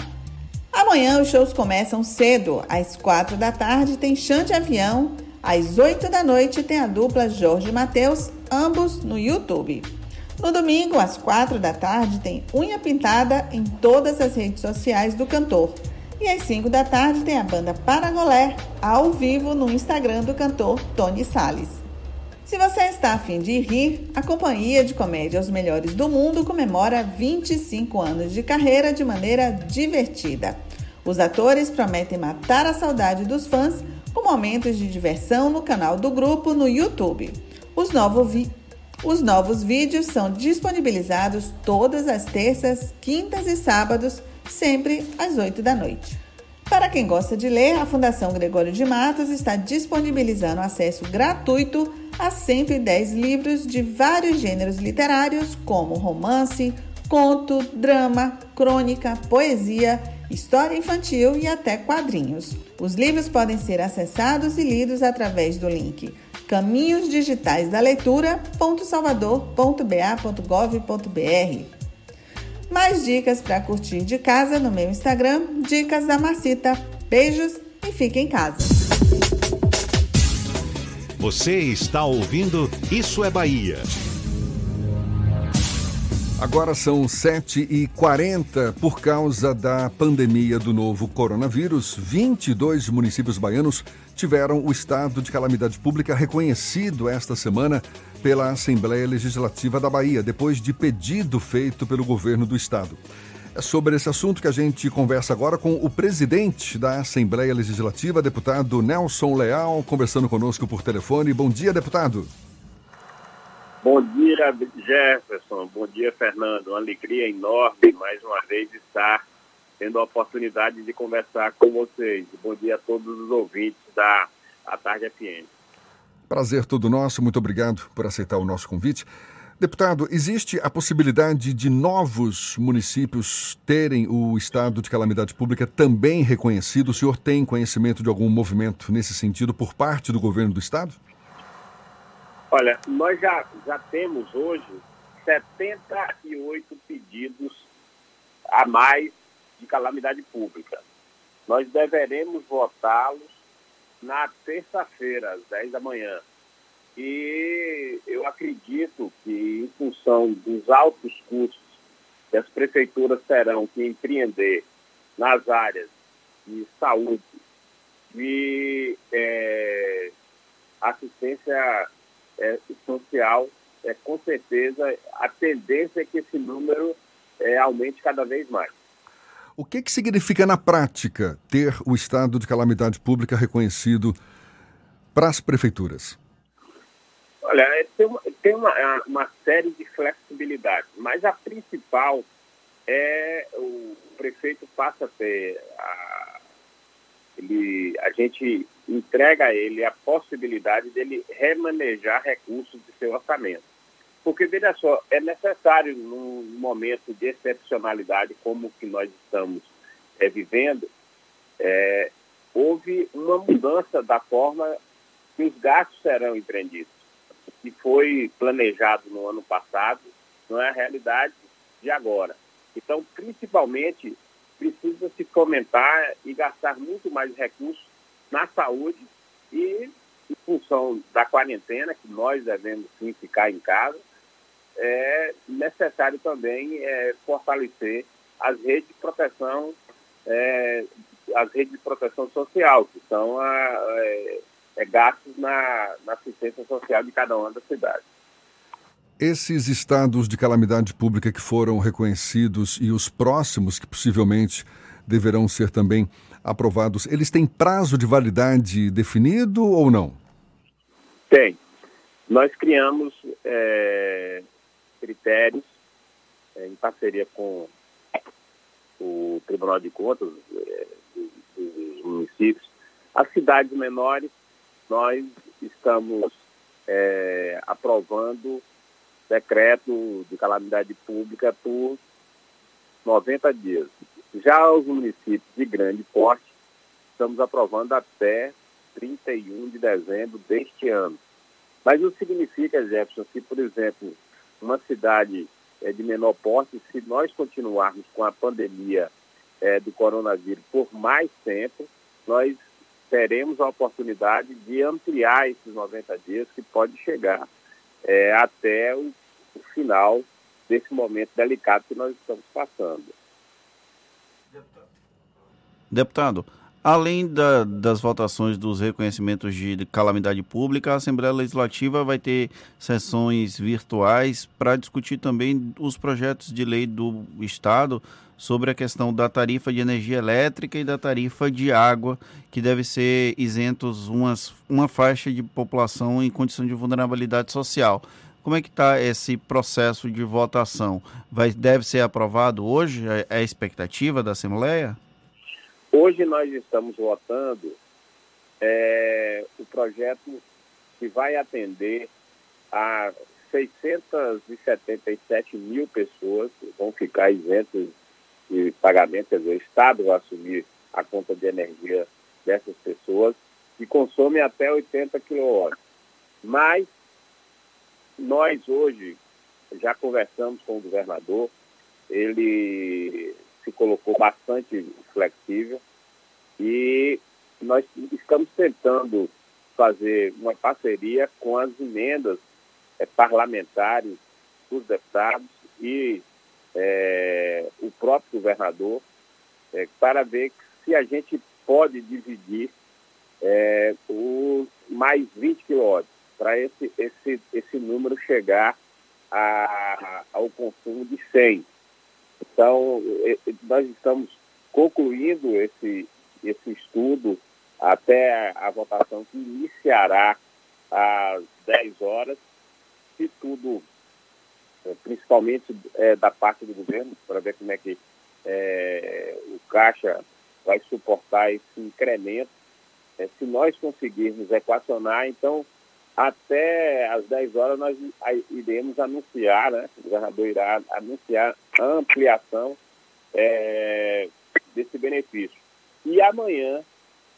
Amanhã os shows começam cedo, às quatro da tarde tem chão de avião, às oito da noite tem a dupla Jorge e Matheus, ambos no YouTube. No domingo, às quatro da tarde, tem unha pintada em todas as redes sociais do cantor. E às 5 da tarde tem a banda Paragolé ao vivo no Instagram do cantor Tony Salles. Se você está a fim de rir, a Companhia de Comédia Os Melhores do Mundo comemora 25 anos de carreira de maneira divertida. Os atores prometem matar a saudade dos fãs com momentos de diversão no canal do grupo no YouTube. Os, novo vi... Os novos vídeos são disponibilizados todas as terças, quintas e sábados, sempre às 8 da noite. Para quem gosta de ler, a Fundação Gregório de Matos está disponibilizando acesso gratuito a 110 livros de vários gêneros literários, como romance, conto, drama, crônica, poesia, história infantil e até quadrinhos. Os livros podem ser acessados e lidos através do link caminhos digitais da leitura.salvador.ba.gov.br. Mais dicas para curtir de casa no meu Instagram, Dicas da Marcita. Beijos e fique em casa. Você está ouvindo Isso é Bahia. Agora são 7h40. Por causa da pandemia do novo coronavírus, 22 municípios baianos tiveram o estado de calamidade pública reconhecido esta semana pela Assembleia Legislativa da Bahia, depois de pedido feito pelo governo do estado. É sobre esse assunto que a gente conversa agora com o presidente da Assembleia Legislativa, deputado Nelson Leal, conversando conosco por telefone. Bom dia, deputado. Bom dia, Jefferson. Bom dia, Fernando. Uma alegria enorme mais uma vez estar tendo a oportunidade de conversar com vocês. Bom dia a todos os ouvintes da a Tarde FM. Prazer todo nosso. Muito obrigado por aceitar o nosso convite. Deputado, existe a possibilidade de novos municípios terem o estado de calamidade pública também reconhecido? O senhor tem conhecimento de algum movimento nesse sentido por parte do governo do estado? Olha, nós já, já temos hoje 78 pedidos a mais de calamidade pública. Nós deveremos votá-los na terça-feira, às 10 da manhã. E eu acredito que, em função dos altos custos que as prefeituras terão que empreender nas áreas de saúde, de é, assistência é, social, é, com certeza a tendência é que esse número é, aumente cada vez mais. O que, que significa na prática ter o estado de calamidade pública reconhecido para as prefeituras? Olha, é, tem, uma, tem uma, é, uma série de flexibilidades, mas a principal é o prefeito passa a ter a, ele, a gente entrega a ele a possibilidade dele remanejar recursos de seu orçamento. Porque, veja só, é necessário, num momento de excepcionalidade como o que nós estamos é, vivendo, é, houve uma mudança da forma que os gastos serão empreendidos. Que foi planejado no ano passado não é a realidade de agora. Então, principalmente, precisa se fomentar e gastar muito mais recursos na saúde e, em função da quarentena, que nós devemos sim ficar em casa, é necessário também é, fortalecer as redes de proteção, é, as redes de proteção social, que são a, é, é, gastos na, na assistência social de cada uma das cidades. Esses estados de calamidade pública que foram reconhecidos e os próximos que possivelmente deverão ser também aprovados, eles têm prazo de validade definido ou não? Tem. Nós criamos é, critérios é, em parceria com o Tribunal de Contas é, dos, dos, municípios. As cidades menores, nós estamos é, aprovando decreto de calamidade pública por 90 dias. Já os municípios de grande porte, estamos aprovando até 31 de dezembro deste ano. Mas não significa, Jefferson, que, por exemplo, uma cidade é, de menor porte, se nós continuarmos com a pandemia é, do coronavírus por mais tempo, nós teremos a oportunidade de ampliar esses 90 dias, que pode chegar é, até o, o final desse momento delicado que nós estamos passando. Deputado, além da, das votações dos reconhecimentos de calamidade pública, a Assembleia Legislativa vai ter sessões virtuais para discutir também os projetos de lei do Estado sobre a questão da tarifa de energia elétrica e da tarifa de água, que deve ser isentos umas, uma faixa de população em condição de vulnerabilidade social. Como é que está esse processo de votação? Vai, deve ser aprovado hoje? É, é a expectativa da Assembleia? Hoje nós estamos votando é, o projeto que vai atender a 677 mil pessoas que vão ficar isentas de pagamento, quer dizer, o Estado vai assumir a conta de energia dessas pessoas que consomem até 80 kW. Mas nós hoje já conversamos com o governador, ele se colocou bastante flexível e nós estamos tentando fazer uma parceria com as emendas é, parlamentares dos deputados e é, o próprio governador é, para ver se a gente pode dividir é, os mais 20 quilômetros para esse, esse, esse número chegar a, ao consumo de 100. Então, nós estamos concluindo esse, esse estudo até a votação que iniciará às 10 horas, se tudo, é, principalmente é, da parte do governo, para ver como é que é, o Caixa vai suportar esse incremento. É, se nós conseguirmos equacionar, então, até às 10 horas nós iremos anunciar, né? o governador irá anunciar a ampliação é, desse benefício. E amanhã,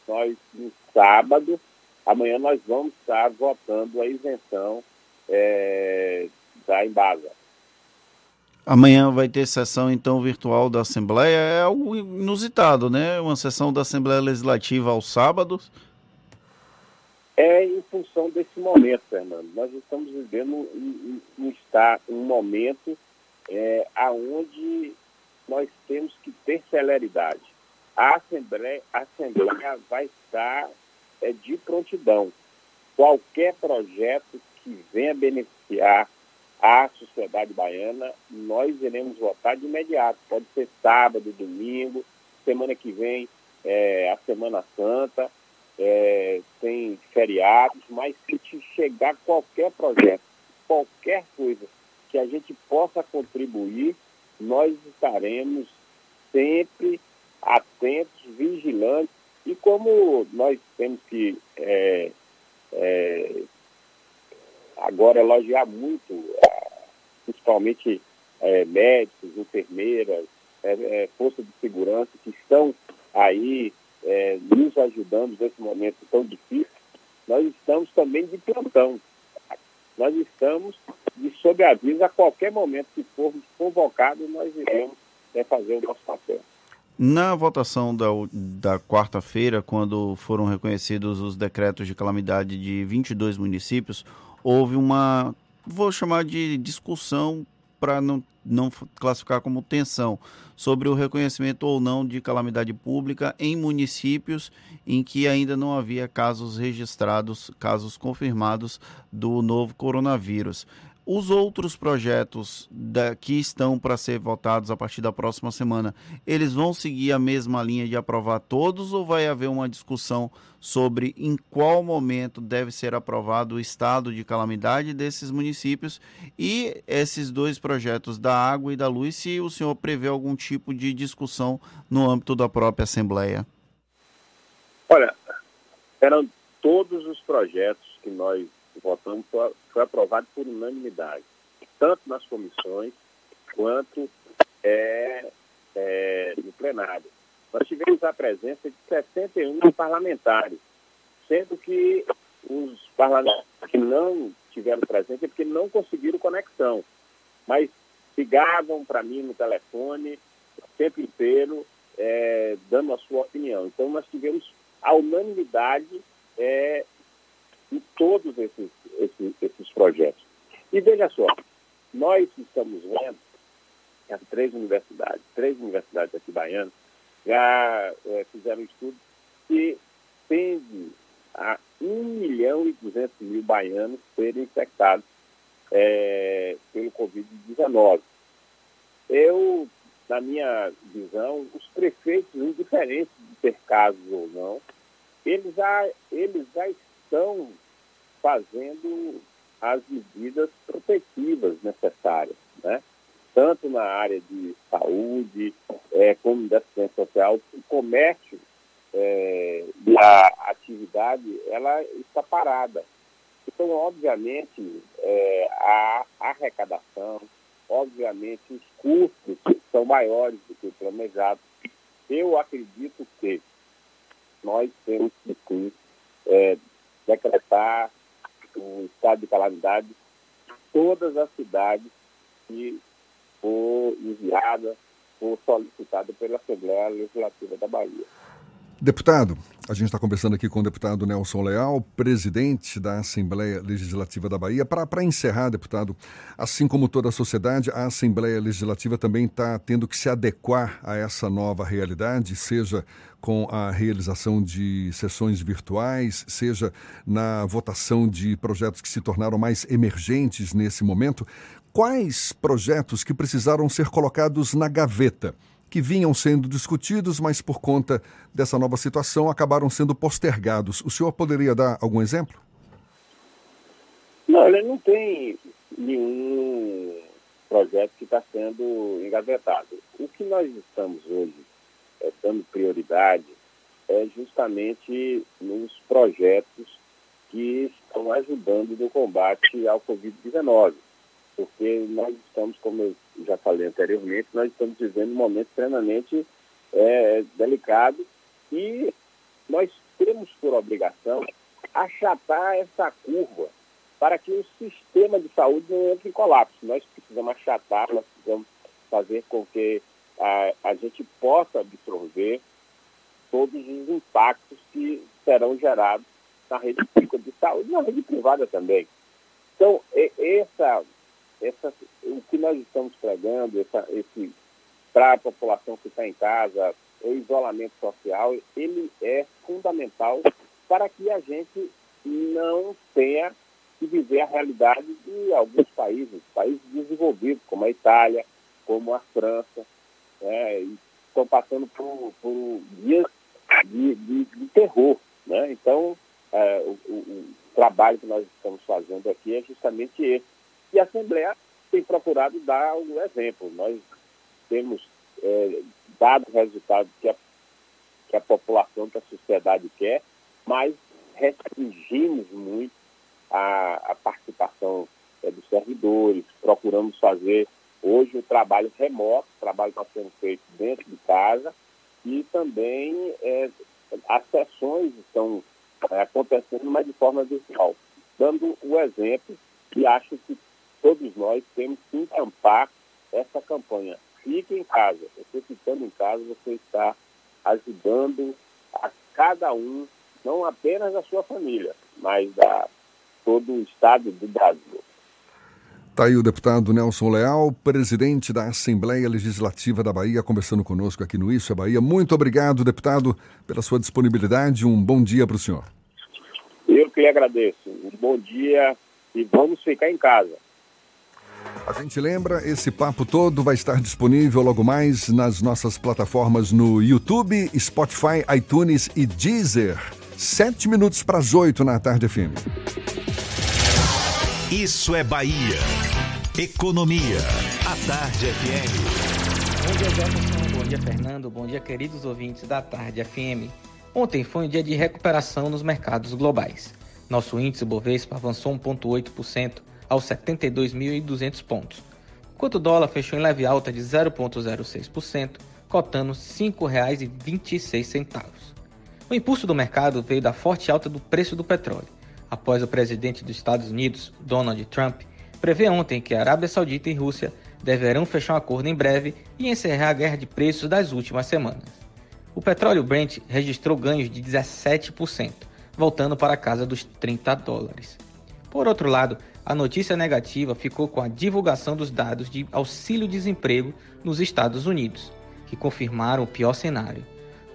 nós, no sábado, amanhã nós vamos estar votando a isenção é, da Embasa. Amanhã vai ter sessão então virtual da Assembleia, é algo inusitado, né? Uma sessão da Assembleia Legislativa aos sábados. É em função desse momento, Fernando. Nós estamos vivendo um, um, um, momento é, aonde nós temos que ter celeridade. A Assembleia, a Assembleia vai estar é, de prontidão. Qualquer projeto que venha beneficiar a sociedade baiana, nós iremos votar de imediato. Pode ser sábado, domingo, semana que vem é, a Semana Santa, é, tem feriados, mas se chegar qualquer projeto, qualquer coisa que a gente possa contribuir, nós estaremos sempre atentos, vigilantes, e como nós temos que é, é, agora elogiar muito, principalmente é, médicos, enfermeiras, é, é, força de segurança que estão aí é, nos ajudando nesse momento tão difícil, nós estamos também de plantão. Nós estamos de sob aviso a qualquer momento que formos convocados, nós iremos é, fazer o nosso papel. Na votação da, da quarta-feira, quando foram reconhecidos os decretos de calamidade de 22 municípios, houve uma, vou chamar de discussão para não, não classificar como tensão, sobre o reconhecimento ou não de calamidade pública em municípios em que ainda não havia casos registrados, casos confirmados do novo coronavírus. Os outros projetos da, que estão para ser votados a partir da próxima semana, eles vão seguir a mesma linha de aprovar todos ou vai haver uma discussão sobre em qual momento deve ser aprovado o estado de calamidade desses municípios e esses dois projetos da água e da luz, se o senhor prevê algum tipo de discussão no âmbito da própria Assembleia? Olha, eram todos os projetos que nós votamos foi, aprovado por unanimidade, tanto nas comissões quanto é, é, no plenário. Nós tivemos a presença de 61 parlamentares, sendo que os parlamentares que não tiveram presença é porque não conseguiram conexão, mas ligavam para mim no telefone o tempo inteiro, é, dando a sua opinião. Então, nós tivemos a unanimidade é, em todos esses, esses, esses projetos. E veja só, nós estamos vendo as três universidades, três universidades aqui baianas, já é, fizeram um estudo que tende a 1 milhão e 200 mil baianos serem infectados é, pelo Covid-19. Eu, na minha visão, os prefeitos, indiferentes de ter casos ou não, eles já, eles já estão fazendo as medidas protetivas necessárias, né? tanto na área de saúde, é, como da assistência social, o comércio é, e a atividade ela está parada. Então, obviamente, é, a arrecadação, obviamente, os custos são maiores do que o planejado. Eu acredito que nós temos que é, decretar o estado de calamidade todas as cidades que for enviada, for solicitada pela Assembleia Legislativa da Bahia. Deputado, a gente está conversando aqui com o deputado Nelson Leal, presidente da Assembleia Legislativa da Bahia. Para encerrar, deputado, assim como toda a sociedade, a Assembleia Legislativa também está tendo que se adequar a essa nova realidade, seja com a realização de sessões virtuais, seja na votação de projetos que se tornaram mais emergentes nesse momento. Quais projetos que precisaram ser colocados na gaveta? Que vinham sendo discutidos, mas por conta dessa nova situação acabaram sendo postergados. O senhor poderia dar algum exemplo? Não, ele não tem nenhum projeto que está sendo engavetado. O que nós estamos hoje é, dando prioridade é justamente nos projetos que estão ajudando no combate ao Covid-19 porque nós estamos, como eu já falei anteriormente, nós estamos vivendo um momento extremamente é, delicado e nós temos por obrigação achatar essa curva para que o sistema de saúde não entre em colapso. Nós precisamos achatar, nós precisamos fazer com que a, a gente possa absorver todos os impactos que serão gerados na rede pública de saúde e na rede privada também. Então, essa essa, o que nós estamos pregando, essa, esse para a população que está em casa, o isolamento social, ele é fundamental para que a gente não tenha que viver a realidade de alguns países, países desenvolvidos, como a Itália, como a França, né, estão passando por, por dias de, de, de terror. Né? Então, é, o, o, o trabalho que nós estamos fazendo aqui é justamente esse a Assembleia tem procurado dar um exemplo. Nós temos é, dado o resultado que a, que a população, que a sociedade quer, mas restringimos muito a, a participação é, dos servidores, procuramos fazer hoje o trabalho remoto, o trabalho está sendo feito dentro de casa e também é, as sessões estão é, acontecendo, mas de forma virtual. Dando o exemplo, e acho que todos nós temos que encampar essa campanha. Fique em casa. Você ficando em casa, você está ajudando a cada um, não apenas a sua família, mas a todo o estado do Brasil. Está aí o deputado Nelson Leal, presidente da Assembleia Legislativa da Bahia, conversando conosco aqui no Isso é Bahia. Muito obrigado, deputado, pela sua disponibilidade. Um bom dia para o senhor. Eu que lhe agradeço. Um bom dia e vamos ficar em casa. A gente lembra, esse papo todo vai estar disponível logo mais nas nossas plataformas no YouTube, Spotify, iTunes e Deezer. Sete minutos para as oito na tarde FM. Isso é Bahia. Economia. A Tarde FM. Bom dia, Jefferson. Bom dia, Fernando. Bom dia, queridos ouvintes da Tarde FM. Ontem foi um dia de recuperação nos mercados globais. Nosso índice Bovespa avançou 1,8% aos 72.200 pontos, enquanto o dólar fechou em leve alta de 0,06%, cotando R$ 5,26. O impulso do mercado veio da forte alta do preço do petróleo, após o presidente dos Estados Unidos, Donald Trump, prever ontem que a Arábia Saudita e Rússia deverão fechar um acordo em breve e encerrar a guerra de preços das últimas semanas. O petróleo Brent registrou ganhos de 17%, voltando para a casa dos 30 dólares. Por outro lado, a notícia negativa ficou com a divulgação dos dados de auxílio-desemprego nos Estados Unidos, que confirmaram o pior cenário.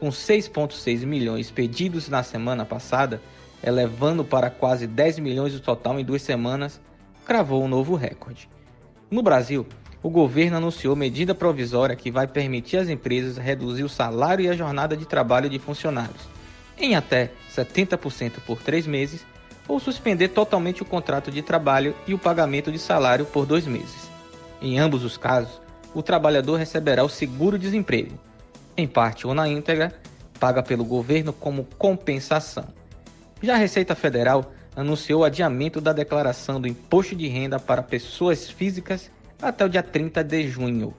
Com 6,6 milhões pedidos na semana passada, elevando para quase 10 milhões o total em duas semanas, cravou um novo recorde. No Brasil, o governo anunciou medida provisória que vai permitir às empresas reduzir o salário e a jornada de trabalho de funcionários em até 70% por três meses ou suspender totalmente o contrato de trabalho e o pagamento de salário por dois meses. Em ambos os casos, o trabalhador receberá o seguro-desemprego, em parte ou na íntegra, paga pelo governo como compensação. Já a Receita Federal anunciou o adiamento da declaração do imposto de renda para pessoas físicas até o dia 30 de junho.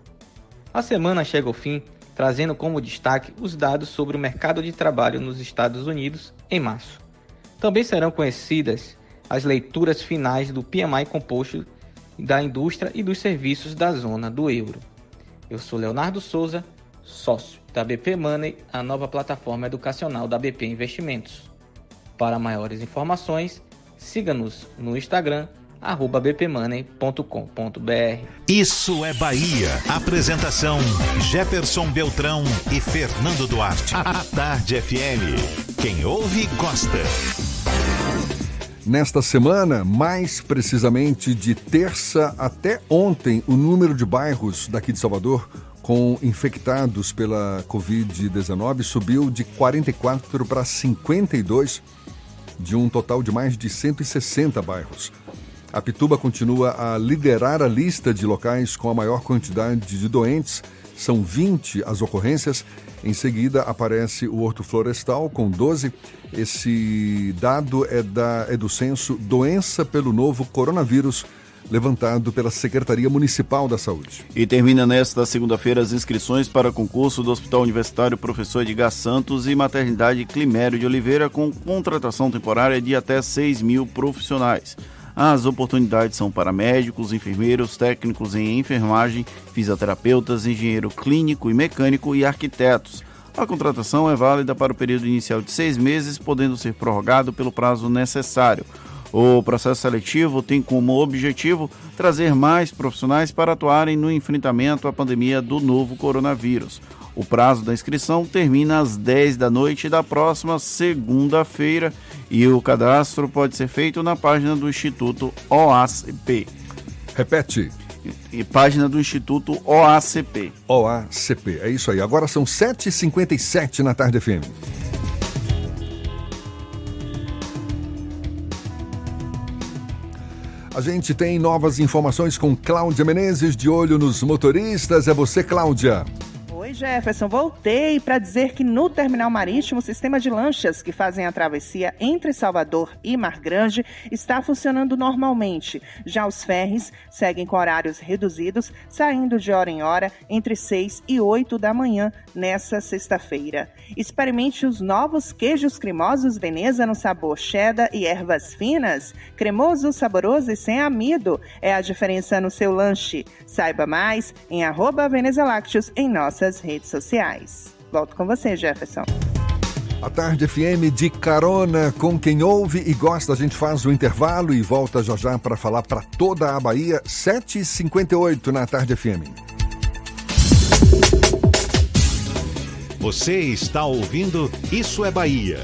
A semana chega ao fim trazendo como destaque os dados sobre o mercado de trabalho nos Estados Unidos em março. Também serão conhecidas as leituras finais do PMI composto da indústria e dos serviços da zona do euro. Eu sou Leonardo Souza, sócio da BP Money, a nova plataforma educacional da BP Investimentos. Para maiores informações, siga-nos no Instagram bpmoney.com.br. Isso é Bahia. Apresentação: Jefferson Beltrão e Fernando Duarte. A Tarde FM. Quem ouve, gosta. Nesta semana, mais precisamente de terça até ontem, o número de bairros daqui de Salvador com infectados pela Covid-19 subiu de 44 para 52, de um total de mais de 160 bairros. A Pituba continua a liderar a lista de locais com a maior quantidade de doentes. São 20 as ocorrências. Em seguida aparece o Horto Florestal com 12. Esse dado é, da, é do censo Doença pelo Novo Coronavírus, levantado pela Secretaria Municipal da Saúde. E termina nesta segunda-feira as inscrições para concurso do Hospital Universitário Professor Edgar Santos e Maternidade Climério de Oliveira com contratação temporária de até 6 mil profissionais. As oportunidades são para médicos, enfermeiros, técnicos em enfermagem, fisioterapeutas, engenheiro clínico e mecânico e arquitetos. A contratação é válida para o período inicial de seis meses, podendo ser prorrogado pelo prazo necessário. O processo seletivo tem como objetivo trazer mais profissionais para atuarem no enfrentamento à pandemia do novo coronavírus. O prazo da inscrição termina às 10 da noite da próxima segunda-feira e o cadastro pode ser feito na página do Instituto OACP. Repete. E página do Instituto OACP. OACP, é isso aí. Agora são 7h57 na tarde FM. A gente tem novas informações com Cláudia Menezes, de olho nos motoristas. É você, Cláudia. Oi, Jefferson. Voltei para dizer que no terminal marítimo, o sistema de lanchas que fazem a travessia entre Salvador e Mar Grande está funcionando normalmente. Já os ferres seguem com horários reduzidos, saindo de hora em hora entre 6 e 8 da manhã nessa sexta-feira. Experimente os novos queijos cremosos Veneza no sabor cheddar e ervas finas. Cremoso, saboroso e sem amido é a diferença no seu lanche. Saiba mais em arroba Veneza Lácteos em nossas redes sociais. Volto com você, Jefferson. A Tarde FM de carona com quem ouve e gosta. A gente faz o intervalo e volta já já para falar para toda a Bahia. 7h58 na Tarde FM. Você está ouvindo Isso é Bahia.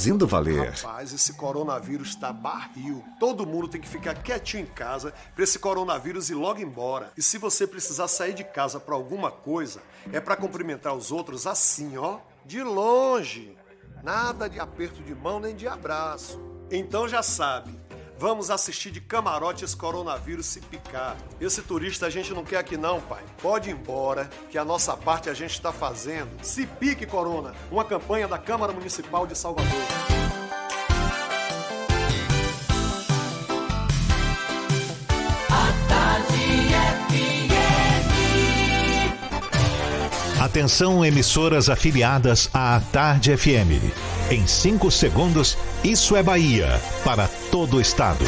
fazendo valer. Rapaz, esse coronavírus está barril. Todo mundo tem que ficar quietinho em casa para esse coronavírus ir logo embora. E se você precisar sair de casa para alguma coisa, é para cumprimentar os outros assim, ó, de longe. Nada de aperto de mão nem de abraço. Então já sabe, Vamos assistir de camarote esse coronavírus se picar. Esse turista a gente não quer aqui não, pai. Pode ir embora, que a nossa parte a gente está fazendo. Se pique, Corona. Uma campanha da Câmara Municipal de Salvador. Atenção, emissoras afiliadas à Tarde FM. Em 5 segundos, isso é Bahia para todo o estado.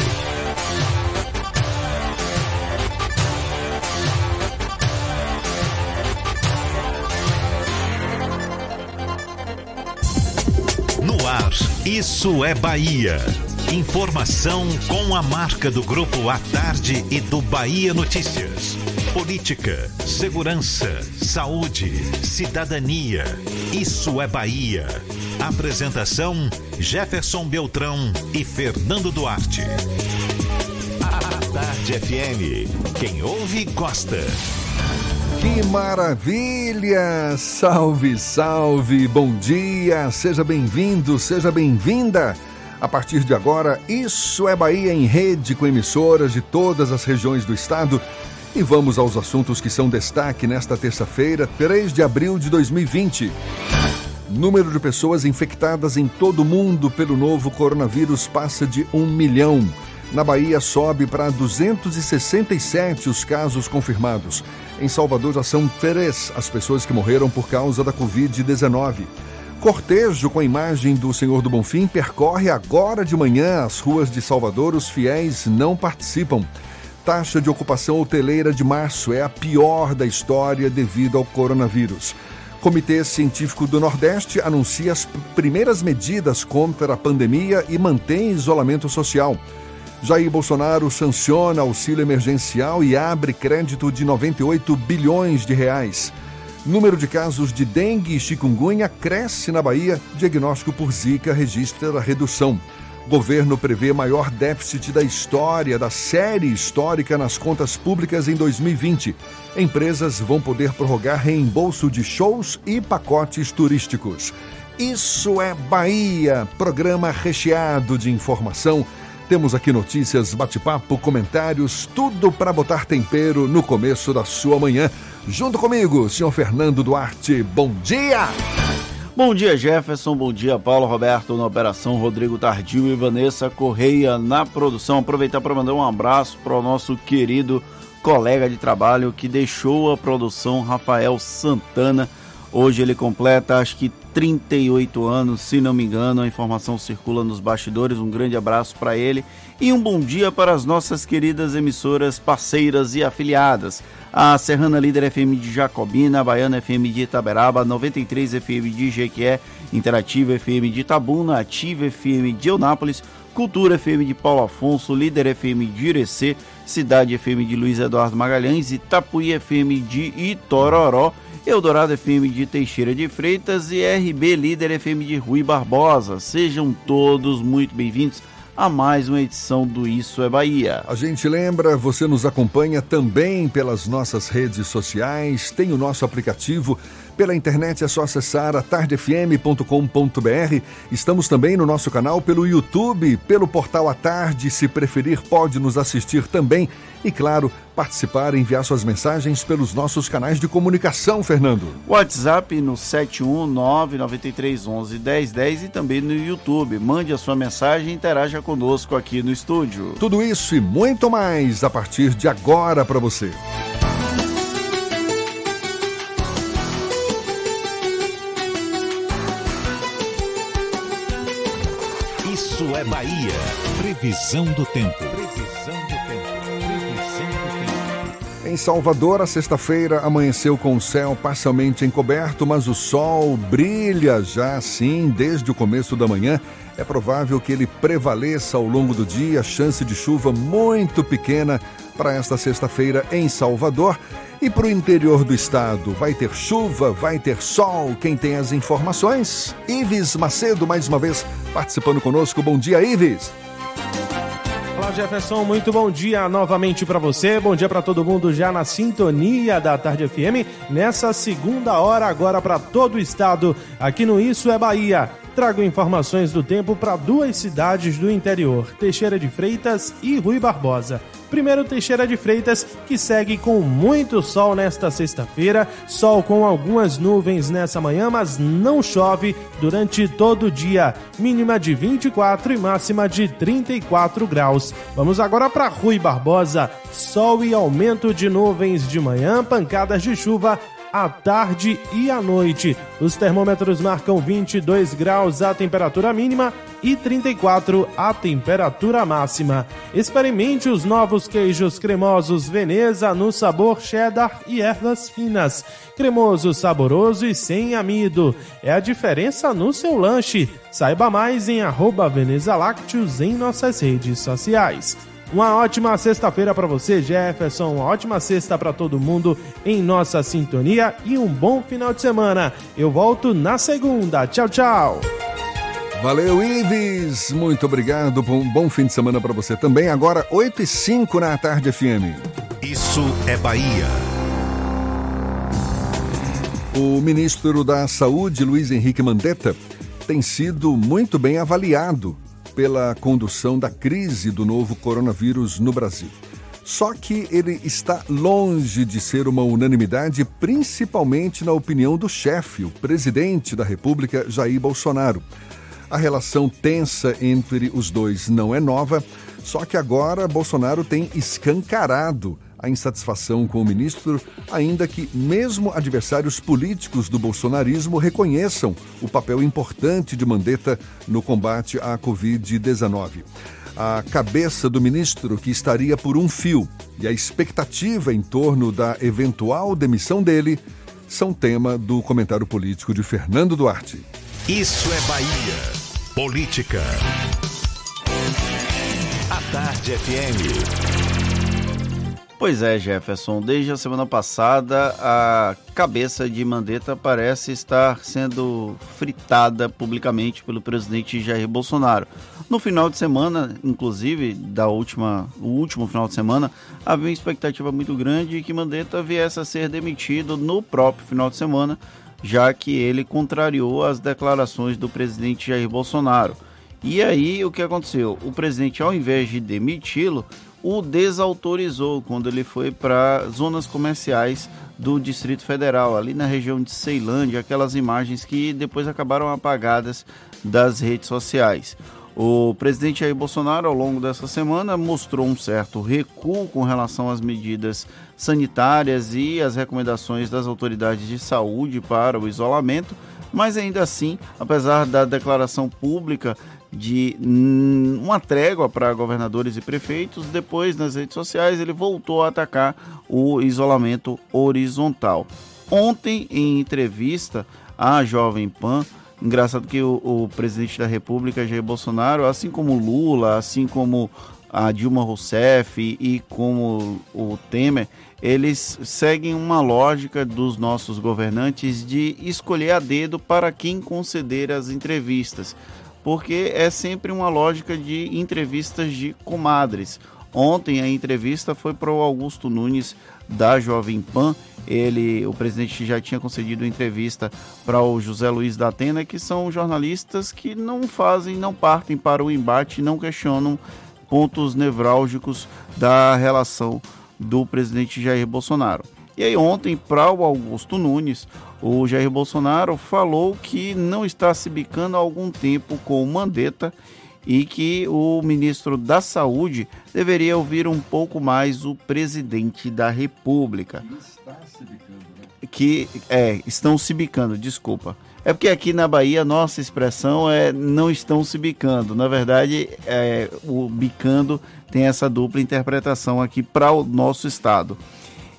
No ar, isso é Bahia. Informação com a marca do Grupo A Tarde e do Bahia Notícias. Política, segurança, saúde, cidadania. Isso é Bahia. Apresentação: Jefferson Beltrão e Fernando Duarte. A Tarde FM. Quem ouve, gosta. Que maravilha! Salve, salve! Bom dia! Seja bem-vindo, seja bem-vinda! A partir de agora, Isso é Bahia em rede com emissoras de todas as regiões do estado. E vamos aos assuntos que são destaque nesta terça-feira, 3 de abril de 2020. Número de pessoas infectadas em todo o mundo pelo novo coronavírus passa de um milhão. Na Bahia, sobe para 267 os casos confirmados. Em Salvador, já são três as pessoas que morreram por causa da Covid-19. Cortejo com a imagem do Senhor do Bonfim percorre agora de manhã as ruas de Salvador. Os fiéis não participam. Taxa de ocupação hoteleira de março é a pior da história devido ao coronavírus. Comitê Científico do Nordeste anuncia as primeiras medidas contra a pandemia e mantém isolamento social. Jair Bolsonaro sanciona auxílio emergencial e abre crédito de 98 bilhões de reais. Número de casos de dengue e chikungunya cresce na Bahia. Diagnóstico por Zika registra redução. Governo prevê maior déficit da história, da série histórica nas contas públicas em 2020. Empresas vão poder prorrogar reembolso de shows e pacotes turísticos. Isso é Bahia, programa recheado de informação. Temos aqui notícias, bate-papo, comentários, tudo para botar tempero no começo da sua manhã. Junto comigo, senhor Fernando Duarte. Bom dia! Bom dia, Jefferson. Bom dia, Paulo Roberto na operação, Rodrigo Tardio e Vanessa Correia na produção. Aproveitar para mandar um abraço para o nosso querido colega de trabalho que deixou a produção, Rafael Santana. Hoje ele completa, acho que 38 anos, se não me engano. A informação circula nos bastidores. Um grande abraço para ele e um bom dia para as nossas queridas emissoras parceiras e afiliadas. A Serrana Líder FM de Jacobina, a Baiana FM de Itaberaba, 93 FM de Jequié, Interativa FM de Itabuna, Ativa FM de Eunápolis, Cultura FM de Paulo Afonso, Líder FM de Irecê, Cidade FM de Luiz Eduardo Magalhães, Itapuí FM de Itororó, Eldorado FM de Teixeira de Freitas e RB Líder FM de Rui Barbosa. Sejam todos muito bem-vindos a mais uma edição do Isso é Bahia. A gente lembra, você nos acompanha também pelas nossas redes sociais, tem o nosso aplicativo. Pela internet é só acessar atardefm.com.br. Estamos também no nosso canal pelo YouTube, pelo portal A Tarde. Se preferir, pode nos assistir também. E, claro, participar e enviar suas mensagens pelos nossos canais de comunicação, Fernando. WhatsApp no 71993111010 e também no YouTube. Mande a sua mensagem e interaja conosco aqui no estúdio. Tudo isso e muito mais a partir de agora para você. Isso é Bahia. Previsão do tempo. Em Salvador, a sexta-feira amanheceu com o céu parcialmente encoberto, mas o sol brilha já assim desde o começo da manhã. É provável que ele prevaleça ao longo do dia, chance de chuva muito pequena para esta sexta-feira em Salvador. E para o interior do estado, vai ter chuva, vai ter sol. Quem tem as informações? Ives Macedo, mais uma vez, participando conosco. Bom dia, Ives. Jefferson. Muito bom dia novamente para você. Bom dia para todo mundo já na sintonia da Tarde FM. Nessa segunda hora, agora para todo o estado, aqui no Isso é Bahia. Trago informações do tempo para duas cidades do interior, Teixeira de Freitas e Rui Barbosa. Primeiro, Teixeira de Freitas, que segue com muito sol nesta sexta-feira, sol com algumas nuvens nessa manhã, mas não chove durante todo o dia. Mínima de 24 e máxima de 34 graus. Vamos agora para Rui Barbosa. Sol e aumento de nuvens de manhã, pancadas de chuva à tarde e à noite. Os termômetros marcam 22 graus a temperatura mínima e 34 a temperatura máxima. Experimente os novos queijos cremosos Veneza no sabor cheddar e ervas finas. Cremoso, saboroso e sem amido. É a diferença no seu lanche. Saiba mais em arroba Veneza Lácteos em nossas redes sociais. Uma ótima sexta-feira para você, Jefferson. Uma ótima sexta para todo mundo em nossa sintonia e um bom final de semana. Eu volto na segunda. Tchau, tchau. Valeu, Ives. Muito obrigado. Um bom fim de semana para você também. Agora, 8 e 5 na tarde FM. Isso é Bahia. O ministro da Saúde, Luiz Henrique Mandetta, tem sido muito bem avaliado pela condução da crise do novo coronavírus no Brasil. Só que ele está longe de ser uma unanimidade, principalmente na opinião do chefe, o presidente da República, Jair Bolsonaro. A relação tensa entre os dois não é nova, só que agora Bolsonaro tem escancarado a insatisfação com o ministro, ainda que mesmo adversários políticos do bolsonarismo reconheçam o papel importante de Mandetta no combate à Covid-19. A cabeça do ministro, que estaria por um fio, e a expectativa em torno da eventual demissão dele são tema do comentário político de Fernando Duarte. Isso é Bahia. Política. A Tarde FM. Pois é, Jefferson. Desde a semana passada, a cabeça de Mandetta parece estar sendo fritada publicamente pelo presidente Jair Bolsonaro. No final de semana, inclusive, da última, o último final de semana, havia uma expectativa muito grande de que Mandetta viesse a ser demitido no próprio final de semana, já que ele contrariou as declarações do presidente Jair Bolsonaro. E aí, o que aconteceu? O presidente, ao invés de demiti-lo, o desautorizou quando ele foi para zonas comerciais do Distrito Federal, ali na região de Ceilândia, aquelas imagens que depois acabaram apagadas das redes sociais. O presidente Jair Bolsonaro, ao longo dessa semana, mostrou um certo recuo com relação às medidas sanitárias e às recomendações das autoridades de saúde para o isolamento, mas ainda assim, apesar da declaração pública de uma trégua para governadores e prefeitos. Depois, nas redes sociais, ele voltou a atacar o isolamento horizontal. Ontem, em entrevista à Jovem Pan, engraçado que o, o presidente da República, Jair Bolsonaro, assim como Lula, assim como a Dilma Rousseff e como o Temer, eles seguem uma lógica dos nossos governantes de escolher a dedo para quem conceder as entrevistas porque é sempre uma lógica de entrevistas de comadres. Ontem a entrevista foi para o Augusto Nunes da Jovem Pan. Ele, o presidente já tinha concedido entrevista para o José Luiz da Atena, que são jornalistas que não fazem, não partem para o embate, não questionam pontos nevrálgicos da relação do presidente Jair Bolsonaro. E aí ontem, para o Augusto Nunes, o Jair Bolsonaro falou que não está se bicando há algum tempo com o Mandetta e que o ministro da Saúde deveria ouvir um pouco mais o presidente da República. Está se bicando, né? Que é, estão se bicando, desculpa. É porque aqui na Bahia nossa expressão é não estão se bicando. Na verdade, é, o bicando tem essa dupla interpretação aqui para o nosso estado.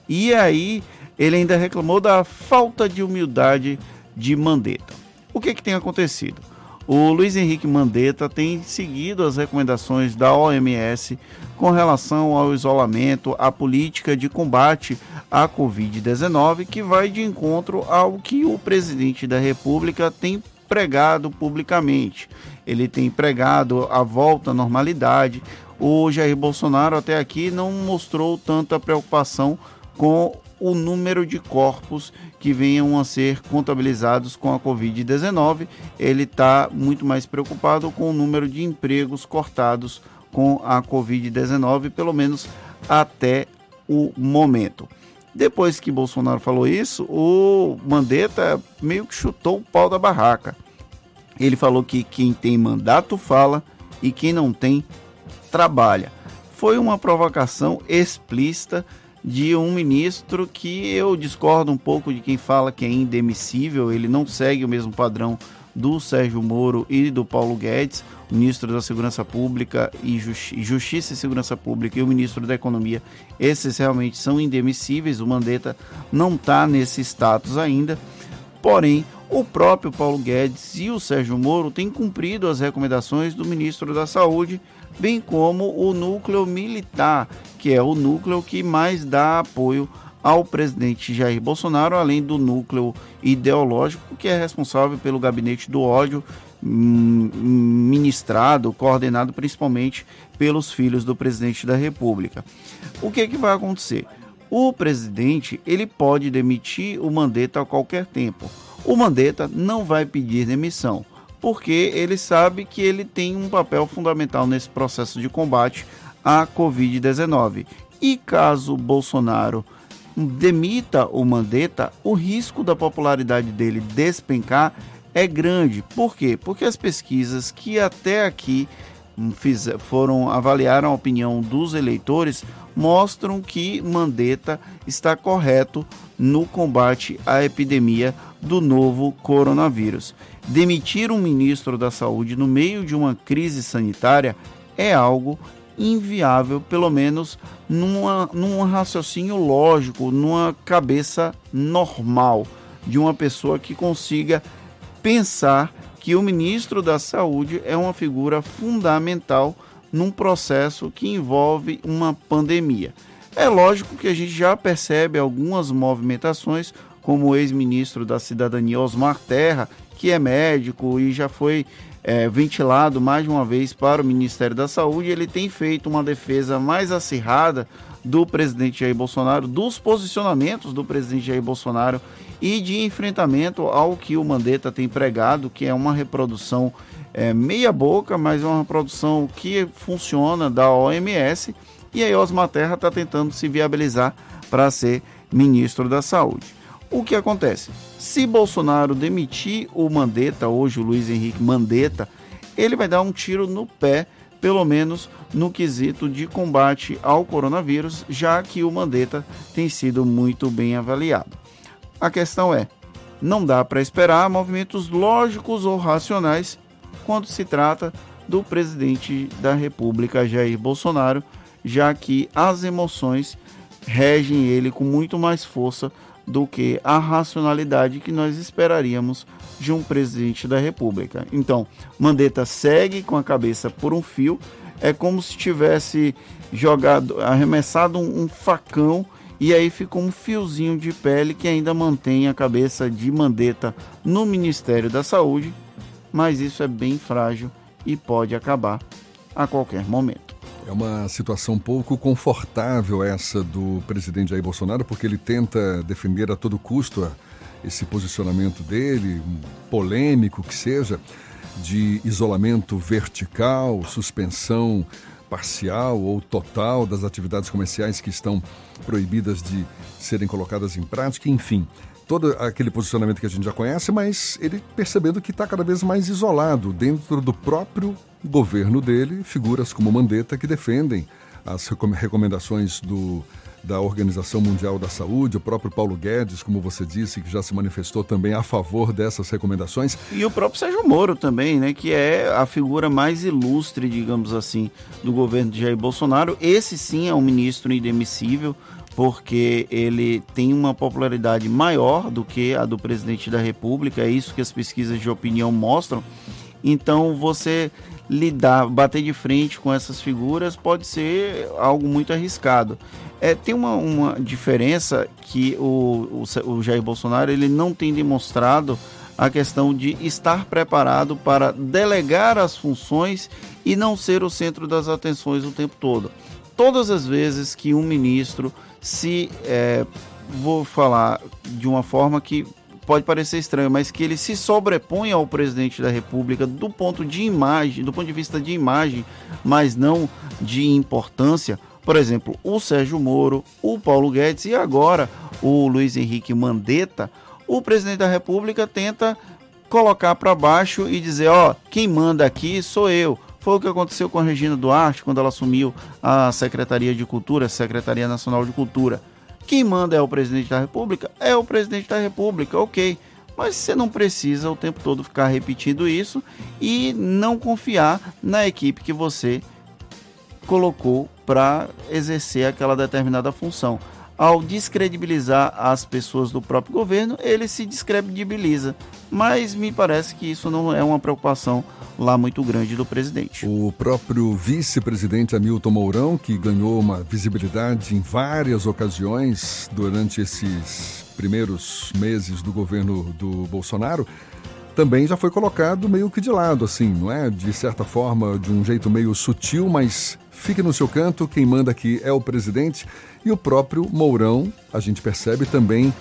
E aí ele ainda reclamou da falta de humildade de Mandetta. O que, que tem acontecido? O Luiz Henrique Mandetta tem seguido as recomendações da OMS com relação ao isolamento, à política de combate à Covid-19, que vai de encontro ao que o presidente da República tem pregado publicamente. Ele tem pregado a volta à normalidade. O Jair Bolsonaro até aqui não mostrou tanta preocupação com o número de corpos que venham a ser contabilizados com a Covid-19. Ele está muito mais preocupado com o número de empregos cortados com a Covid-19, pelo menos até o momento. Depois que Bolsonaro falou isso, o Mandetta meio que chutou o pau da barraca. Ele falou que quem tem mandato fala e quem não tem trabalha. Foi uma provocação explícita de um ministro que eu discordo um pouco de quem fala que é indemissível, ele não segue o mesmo padrão do Sérgio Moro e do Paulo Guedes, o ministro da Segurança Pública e Justi Justiça e Segurança Pública e o ministro da Economia. Esses realmente são indemissíveis, o Mandetta não está nesse status ainda. Porém, o próprio Paulo Guedes e o Sérgio Moro têm cumprido as recomendações do ministro da Saúde bem como o núcleo militar, que é o núcleo que mais dá apoio ao presidente Jair Bolsonaro, além do núcleo ideológico, que é responsável pelo gabinete do ódio, hum, ministrado, coordenado principalmente pelos filhos do presidente da República. O que, que vai acontecer? O presidente ele pode demitir o Mandetta a qualquer tempo. O Mandetta não vai pedir demissão, porque ele sabe que ele tem um papel fundamental nesse processo de combate à Covid-19. E caso Bolsonaro demita o Mandetta, o risco da popularidade dele despencar é grande. Por quê? Porque as pesquisas que até aqui fiz, foram avaliaram a opinião dos eleitores mostram que Mandetta está correto no combate à epidemia do novo coronavírus. Demitir um ministro da Saúde no meio de uma crise sanitária é algo inviável, pelo menos numa, num raciocínio lógico, numa cabeça normal de uma pessoa que consiga pensar que o ministro da Saúde é uma figura fundamental num processo que envolve uma pandemia. É lógico que a gente já percebe algumas movimentações, como o ex-ministro da Cidadania Osmar Terra, que é médico e já foi é, ventilado mais de uma vez para o Ministério da Saúde, ele tem feito uma defesa mais acirrada do presidente Jair Bolsonaro, dos posicionamentos do presidente Jair Bolsonaro e de enfrentamento ao que o Mandetta tem pregado, que é uma reprodução é, meia boca, mas é uma reprodução que funciona da OMS. E aí Osmar Terra está tentando se viabilizar para ser ministro da Saúde. O que acontece? Se Bolsonaro demitir o Mandetta, hoje o Luiz Henrique Mandetta, ele vai dar um tiro no pé, pelo menos no quesito de combate ao coronavírus, já que o Mandetta tem sido muito bem avaliado. A questão é: não dá para esperar movimentos lógicos ou racionais quando se trata do presidente da República, Jair Bolsonaro, já que as emoções regem ele com muito mais força do que a racionalidade que nós esperaríamos de um presidente da República. Então, Mandetta segue com a cabeça por um fio, é como se tivesse jogado, arremessado um, um facão e aí ficou um fiozinho de pele que ainda mantém a cabeça de Mandetta no Ministério da Saúde mas isso é bem frágil e pode acabar a qualquer momento. É uma situação pouco confortável essa do presidente Jair Bolsonaro, porque ele tenta defender a todo custo esse posicionamento dele, polêmico que seja, de isolamento vertical, suspensão parcial ou total das atividades comerciais que estão proibidas de serem colocadas em prática, enfim todo aquele posicionamento que a gente já conhece, mas ele percebendo que está cada vez mais isolado dentro do próprio governo dele, figuras como Mandetta que defendem as recomendações do, da Organização Mundial da Saúde, o próprio Paulo Guedes, como você disse, que já se manifestou também a favor dessas recomendações. E o próprio Sérgio Moro também, né, que é a figura mais ilustre, digamos assim, do governo de Jair Bolsonaro. Esse sim é um ministro indemissível, porque ele tem uma popularidade maior do que a do presidente da República, é isso que as pesquisas de opinião mostram. Então, você lidar, bater de frente com essas figuras pode ser algo muito arriscado. É, tem uma, uma diferença que o, o, o Jair Bolsonaro ele não tem demonstrado a questão de estar preparado para delegar as funções e não ser o centro das atenções o tempo todo. Todas as vezes que um ministro se é, vou falar de uma forma que pode parecer estranho, mas que ele se sobrepõe ao presidente da República do ponto de imagem, do ponto de vista de imagem, mas não de importância. Por exemplo, o Sérgio Moro, o Paulo Guedes e agora o Luiz Henrique Mandetta, o presidente da República tenta colocar para baixo e dizer, ó, quem manda aqui sou eu. Foi o que aconteceu com a Regina Duarte quando ela assumiu a Secretaria de Cultura, Secretaria Nacional de Cultura. Quem manda é o presidente da República? É o presidente da República, ok. Mas você não precisa o tempo todo ficar repetindo isso e não confiar na equipe que você colocou para exercer aquela determinada função. Ao descredibilizar as pessoas do próprio governo, ele se descredibiliza. Mas me parece que isso não é uma preocupação lá muito grande do presidente. O próprio vice-presidente Hamilton Mourão, que ganhou uma visibilidade em várias ocasiões durante esses primeiros meses do governo do Bolsonaro, também já foi colocado meio que de lado, assim, não é? De certa forma, de um jeito meio sutil, mas fique no seu canto, quem manda aqui é o presidente. E o próprio Mourão, a gente percebe, também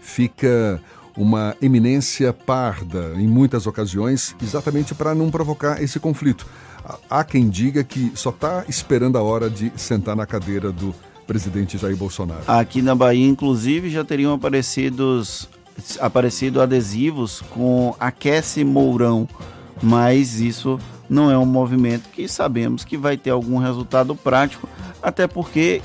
fica uma eminência parda em muitas ocasiões, exatamente para não provocar esse conflito. Há quem diga que só está esperando a hora de sentar na cadeira do presidente Jair Bolsonaro. Aqui na Bahia, inclusive, já teriam aparecidos aparecido adesivos com Aquece Mourão, mas isso não é um movimento que sabemos que vai ter algum resultado prático, até porque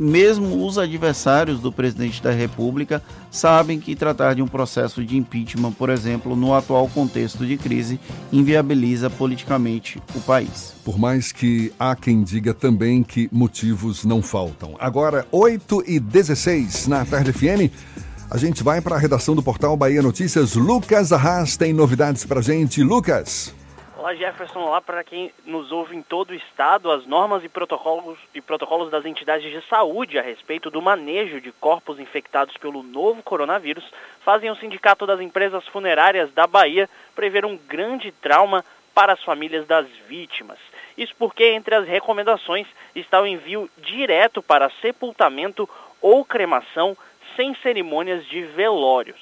mesmo os adversários do presidente da República sabem que tratar de um processo de impeachment, por exemplo, no atual contexto de crise, inviabiliza politicamente o país. Por mais que há quem diga também que motivos não faltam. Agora, 8 e 16 na Tarde FM. A gente vai para a redação do portal Bahia Notícias. Lucas Arras tem novidades para gente. Lucas. Olá Jefferson, olá para quem nos ouve em todo o estado, as normas e protocolos, e protocolos das entidades de saúde a respeito do manejo de corpos infectados pelo novo coronavírus fazem o Sindicato das Empresas Funerárias da Bahia prever um grande trauma para as famílias das vítimas. Isso porque entre as recomendações está o envio direto para sepultamento ou cremação sem cerimônias de velórios.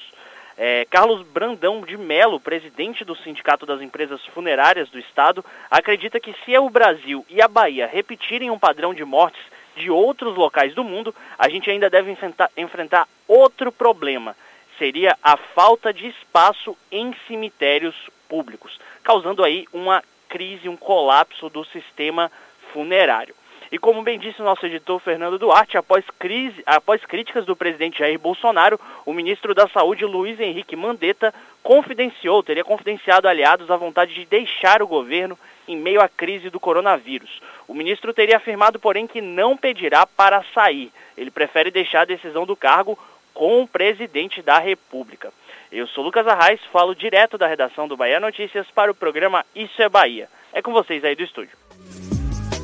É, Carlos Brandão de Melo, presidente do Sindicato das Empresas Funerárias do Estado, acredita que se o Brasil e a Bahia repetirem um padrão de mortes de outros locais do mundo, a gente ainda deve enfrentar, enfrentar outro problema. Seria a falta de espaço em cemitérios públicos, causando aí uma crise, um colapso do sistema funerário. E como bem disse o nosso editor Fernando Duarte, após, crise, após críticas do presidente Jair Bolsonaro, o ministro da Saúde, Luiz Henrique Mandetta, confidenciou, teria confidenciado aliados a vontade de deixar o governo em meio à crise do coronavírus. O ministro teria afirmado, porém, que não pedirá para sair. Ele prefere deixar a decisão do cargo com o presidente da República. Eu sou Lucas Arraes, falo direto da redação do Bahia Notícias para o programa Isso é Bahia. É com vocês aí do estúdio.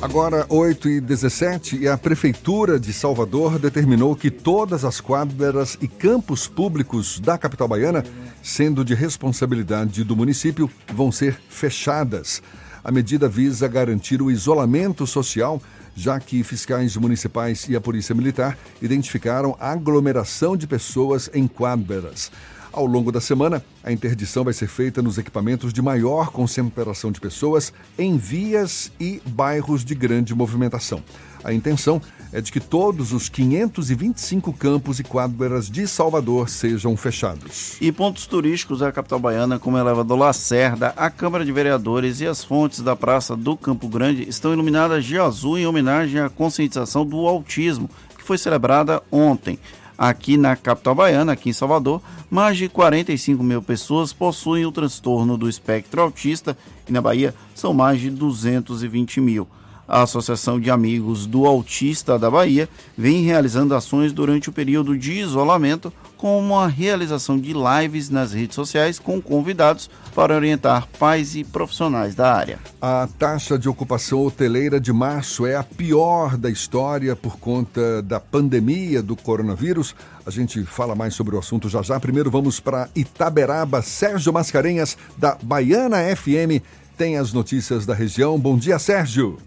Agora, 8 e 17 e a Prefeitura de Salvador determinou que todas as quadras e campos públicos da capital baiana, sendo de responsabilidade do município, vão ser fechadas. A medida visa garantir o isolamento social, já que fiscais municipais e a Polícia Militar identificaram aglomeração de pessoas em quadras. Ao longo da semana, a interdição vai ser feita nos equipamentos de maior concentração de pessoas em vias e bairros de grande movimentação. A intenção é de que todos os 525 campos e quadras de Salvador sejam fechados. E pontos turísticos da capital baiana, como o elevador Lacerda, a Câmara de Vereadores e as fontes da Praça do Campo Grande estão iluminadas de azul em homenagem à conscientização do autismo, que foi celebrada ontem. Aqui na capital baiana, aqui em Salvador, mais de 45 mil pessoas possuem o transtorno do espectro autista e na Bahia são mais de 220 mil. A Associação de Amigos do Autista da Bahia vem realizando ações durante o período de isolamento, como a realização de lives nas redes sociais com convidados para orientar pais e profissionais da área. A taxa de ocupação hoteleira de março é a pior da história por conta da pandemia do coronavírus. A gente fala mais sobre o assunto já já. Primeiro vamos para Itaberaba. Sérgio Mascarenhas, da Baiana FM, tem as notícias da região. Bom dia, Sérgio.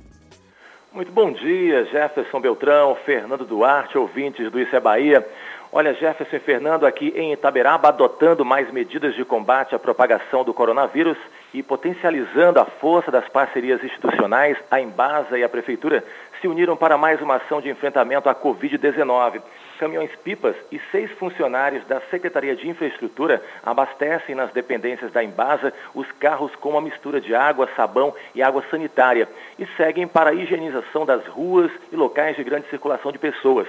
Muito bom dia, Jefferson Beltrão, Fernando Duarte, ouvintes do Isso é Bahia. Olha, Jefferson Fernando aqui em Itaberaba adotando mais medidas de combate à propagação do coronavírus e potencializando a força das parcerias institucionais, a Embasa e a Prefeitura se uniram para mais uma ação de enfrentamento à Covid-19. Caminhões-pipas e seis funcionários da Secretaria de Infraestrutura abastecem nas dependências da Embasa os carros com uma mistura de água, sabão e água sanitária e seguem para a higienização das ruas e locais de grande circulação de pessoas.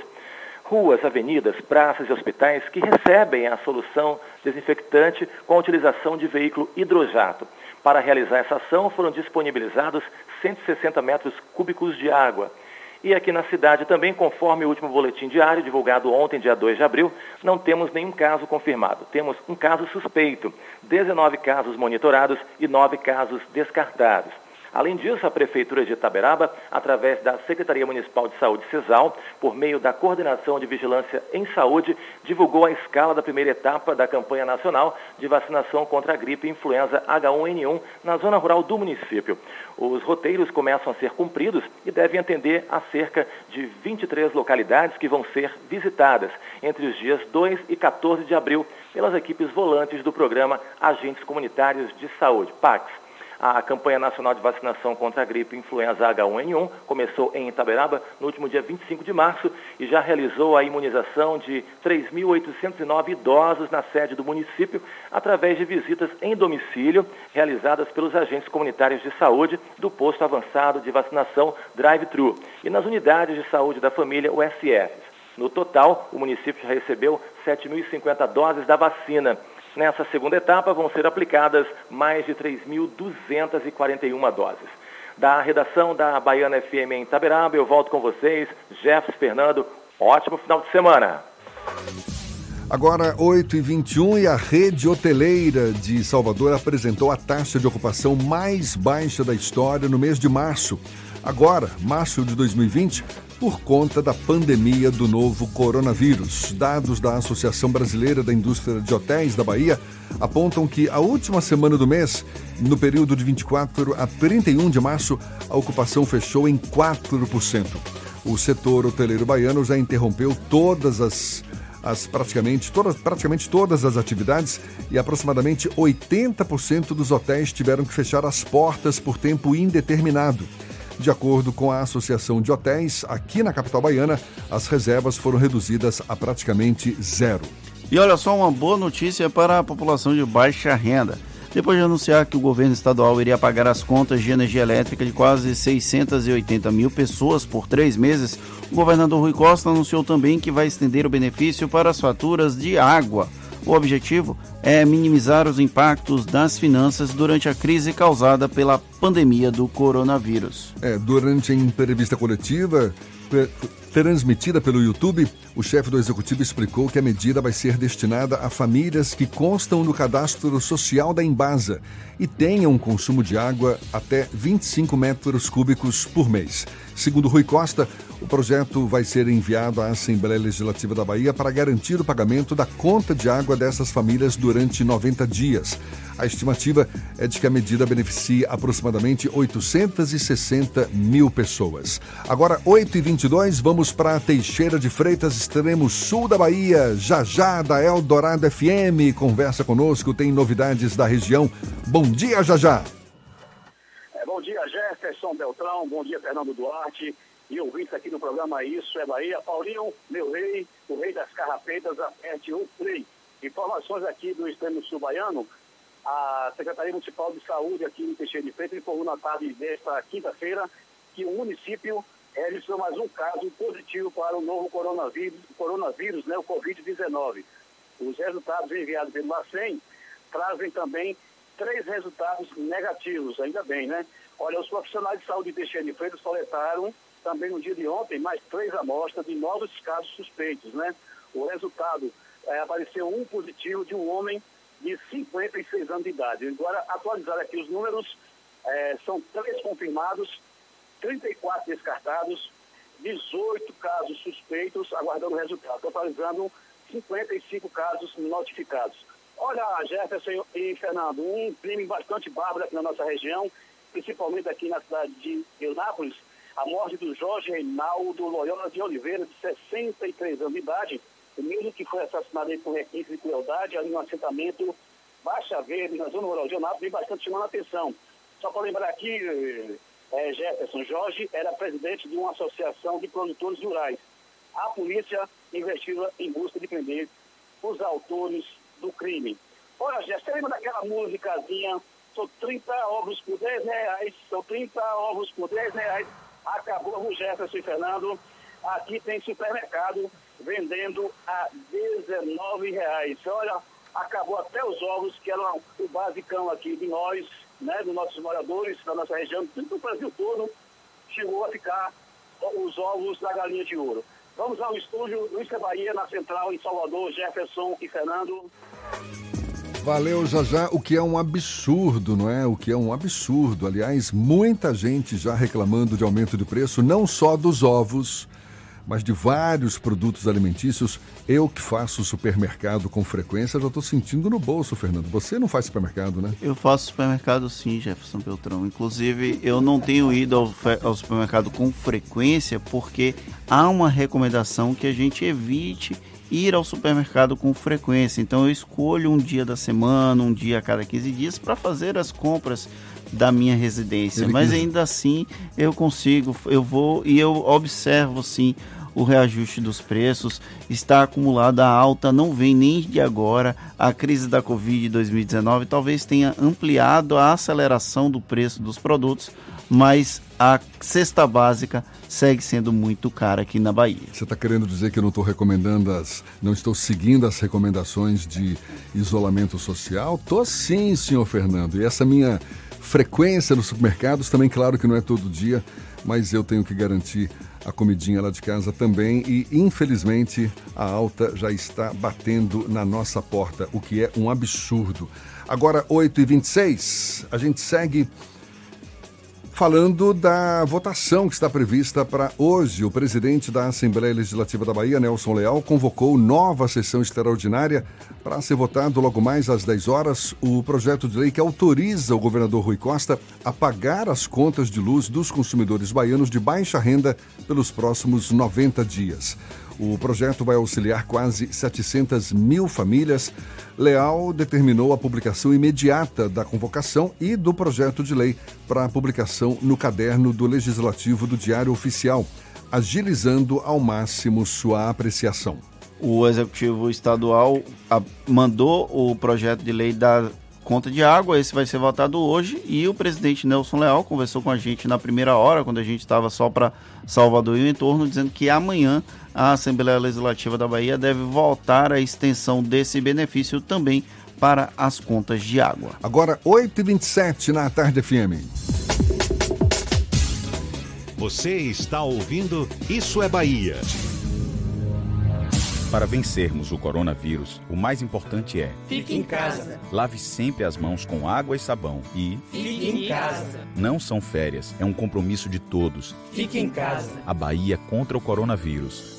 Ruas, avenidas, praças e hospitais que recebem a solução desinfectante com a utilização de veículo hidrojato. Para realizar essa ação foram disponibilizados 160 metros cúbicos de água. E aqui na cidade também, conforme o último boletim diário divulgado ontem, dia 2 de abril, não temos nenhum caso confirmado. Temos um caso suspeito, 19 casos monitorados e 9 casos descartados. Além disso, a Prefeitura de Itaberaba, através da Secretaria Municipal de Saúde, CESAL, por meio da Coordenação de Vigilância em Saúde, divulgou a escala da primeira etapa da campanha nacional de vacinação contra a gripe influenza H1N1 na zona rural do município. Os roteiros começam a ser cumpridos e devem atender a cerca de 23 localidades que vão ser visitadas entre os dias 2 e 14 de abril pelas equipes volantes do programa Agentes Comunitários de Saúde, PACS. A campanha nacional de vacinação contra a gripe influenza H1N1 começou em Itaberaba no último dia 25 de março e já realizou a imunização de 3.809 idosos na sede do município através de visitas em domicílio realizadas pelos agentes comunitários de saúde do posto avançado de vacinação Drive-Thru e nas unidades de saúde da família USF. No total, o município já recebeu 7.050 doses da vacina. Nessa segunda etapa vão ser aplicadas mais de 3.241 doses. Da redação da Baiana FM em Itaberaba, eu volto com vocês, Jefferson Fernando. Ótimo final de semana. Agora, 8h21 e a rede hoteleira de Salvador apresentou a taxa de ocupação mais baixa da história no mês de março. Agora, março de 2020, por conta da pandemia do novo coronavírus. Dados da Associação Brasileira da Indústria de Hotéis da Bahia apontam que a última semana do mês, no período de 24 a 31 de março, a ocupação fechou em 4%. O setor hoteleiro baiano já interrompeu todas as as praticamente todas, praticamente todas as atividades e aproximadamente 80% dos hotéis tiveram que fechar as portas por tempo indeterminado. De acordo com a Associação de Hotéis, aqui na capital baiana, as reservas foram reduzidas a praticamente zero. E olha só uma boa notícia para a população de baixa renda. Depois de anunciar que o governo estadual iria pagar as contas de energia elétrica de quase 680 mil pessoas por três meses, o governador Rui Costa anunciou também que vai estender o benefício para as faturas de água. O objetivo é minimizar os impactos das finanças durante a crise causada pela pandemia do coronavírus. É, durante a entrevista coletiva transmitida pelo YouTube, o chefe do executivo explicou que a medida vai ser destinada a famílias que constam no cadastro social da Embasa e tenham um consumo de água até 25 metros cúbicos por mês. Segundo Rui Costa, o projeto vai ser enviado à Assembleia Legislativa da Bahia para garantir o pagamento da conta de água dessas famílias durante 90 dias. A estimativa é de que a medida beneficie aproximadamente 860 mil pessoas. Agora, 8h22, vamos para Teixeira de Freitas, extremo sul da Bahia. Já já, da Eldorado FM, conversa conosco, tem novidades da região. Bom dia, já já. É, bom dia, Jefferson Beltrão. Bom dia, Fernando Duarte. E ouvintes aqui no programa Isso é Bahia. Paulinho, meu rei, o rei das carrapetas, aperte o play. Informações aqui do extremo sul baiano. A Secretaria Municipal de Saúde aqui em Teixeira de Freitas informou na tarde desta quinta-feira que o município registrou mais um caso positivo para o novo coronavírus, coronavírus né, o Covid-19. Os resultados enviados pelo LACEN trazem também três resultados negativos, ainda bem, né? Olha, os profissionais de saúde de de Freitas coletaram também no dia de ontem mais três amostras de novos casos suspeitos, né? O resultado é, apareceu um positivo de um homem de 56 anos de idade. Agora, atualizar aqui os números, é, são três confirmados, 34 descartados, 18 casos suspeitos, aguardando resultado, totalizando 55 casos notificados. Olha, Jefferson e Fernando, um crime bastante bárbaro aqui na nossa região, principalmente aqui na cidade de Eunápolis, a morte do Jorge Reinaldo Loyola de Oliveira, de 63 anos de idade, o mesmo que foi assassinado por requinte de crueldade ali no assentamento Baixa Verde, na zona rural de Eunápolis, vem bastante chamando a atenção. Só para lembrar aqui, é, Jefferson Jorge era presidente de uma associação de produtores rurais. A polícia investiga em busca de prender os autores do crime. Olha, Jefferson, lembra daquela musicazinha? São 30 ovos por 10 reais, são 30 ovos por 10 reais. Acabou o Jefferson e Fernando. Aqui tem supermercado vendendo a 19 reais. Olha, acabou até os ovos, que eram o basicão aqui de nós, né, dos nossos moradores, da nossa região, do Brasil todo, chegou a ficar os ovos da galinha de ouro. Vamos ao estúdio Luiz Bahia, na Central, em Salvador, Jefferson e Fernando. Valeu, Jajá. O que é um absurdo, não é? O que é um absurdo. Aliás, muita gente já reclamando de aumento de preço, não só dos ovos, mas de vários produtos alimentícios. Eu que faço supermercado com frequência, já estou sentindo no bolso, Fernando. Você não faz supermercado, né? Eu faço supermercado sim, Jefferson Beltrão. Inclusive, eu não tenho ido ao, ao supermercado com frequência porque há uma recomendação que a gente evite ir ao supermercado com frequência. Então eu escolho um dia da semana, um dia a cada 15 dias para fazer as compras da minha residência. Ele Mas quis- ainda assim eu consigo, eu vou e eu observo sim o reajuste dos preços, está acumulada alta, não vem nem de agora. A crise da Covid de 2019 talvez tenha ampliado a aceleração do preço dos produtos, mas a cesta básica segue sendo muito cara aqui na Bahia. Você está querendo dizer que eu não estou recomendando as. não estou seguindo as recomendações de isolamento social? Tô sim, senhor Fernando. E essa minha frequência nos supermercados também, claro que não é todo dia, mas eu tenho que garantir a comidinha lá de casa também. E infelizmente a alta já está batendo na nossa porta, o que é um absurdo. Agora, 8h26, a gente segue Falando da votação que está prevista para hoje, o presidente da Assembleia Legislativa da Bahia, Nelson Leal, convocou nova sessão extraordinária para ser votado logo mais às 10 horas o projeto de lei que autoriza o governador Rui Costa a pagar as contas de luz dos consumidores baianos de baixa renda pelos próximos 90 dias. O projeto vai auxiliar quase 700 mil famílias. Leal determinou a publicação imediata da convocação e do projeto de lei para publicação no caderno do Legislativo do Diário Oficial, agilizando ao máximo sua apreciação. O Executivo Estadual a- mandou o projeto de lei da conta de água, esse vai ser votado hoje, e o presidente Nelson Leal conversou com a gente na primeira hora, quando a gente estava só para Salvador e o entorno, dizendo que amanhã a Assembleia Legislativa da Bahia deve voltar a extensão desse benefício também para as contas de água. Agora, 8h27 na Tarde FM. Você está ouvindo Isso é Bahia. Para vencermos o coronavírus, o mais importante é: Fique em casa. lave sempre as mãos com água e sabão e Fique em casa. não são férias, é um compromisso de todos. Fique em casa. A Bahia contra o coronavírus.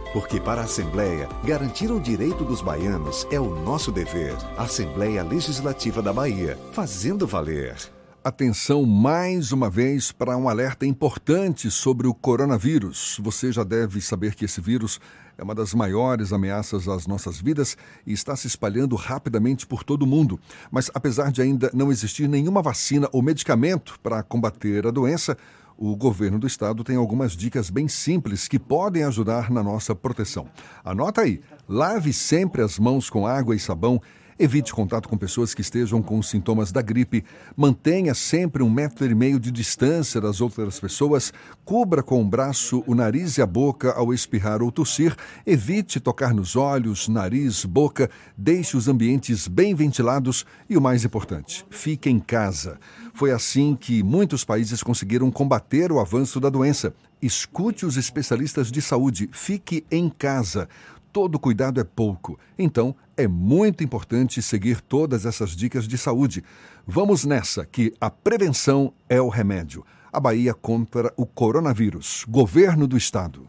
Porque para a Assembleia, garantir o direito dos baianos é o nosso dever. Assembleia Legislativa da Bahia, fazendo valer. Atenção mais uma vez para um alerta importante sobre o coronavírus. Você já deve saber que esse vírus é uma das maiores ameaças às nossas vidas e está se espalhando rapidamente por todo o mundo. Mas apesar de ainda não existir nenhuma vacina ou medicamento para combater a doença, o governo do estado tem algumas dicas bem simples que podem ajudar na nossa proteção. Anota aí: lave sempre as mãos com água e sabão. Evite contato com pessoas que estejam com sintomas da gripe. Mantenha sempre um metro e meio de distância das outras pessoas. Cubra com o braço o nariz e a boca ao espirrar ou tossir. Evite tocar nos olhos, nariz, boca. Deixe os ambientes bem ventilados. E o mais importante, fique em casa. Foi assim que muitos países conseguiram combater o avanço da doença. Escute os especialistas de saúde. Fique em casa. Todo cuidado é pouco. Então, é muito importante seguir todas essas dicas de saúde. Vamos nessa, que a prevenção é o remédio. A Bahia contra o coronavírus. Governo do Estado.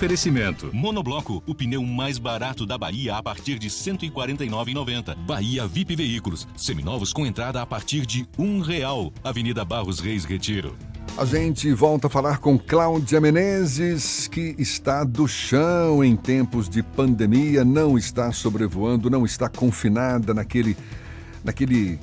Oferecimento. Monobloco, o pneu mais barato da Bahia a partir de R$ 149,90. Bahia VIP Veículos, seminovos com entrada a partir de um real. Avenida Barros Reis Retiro. A gente volta a falar com Cláudia Menezes, que está do chão em tempos de pandemia, não está sobrevoando, não está confinada naquele, naquele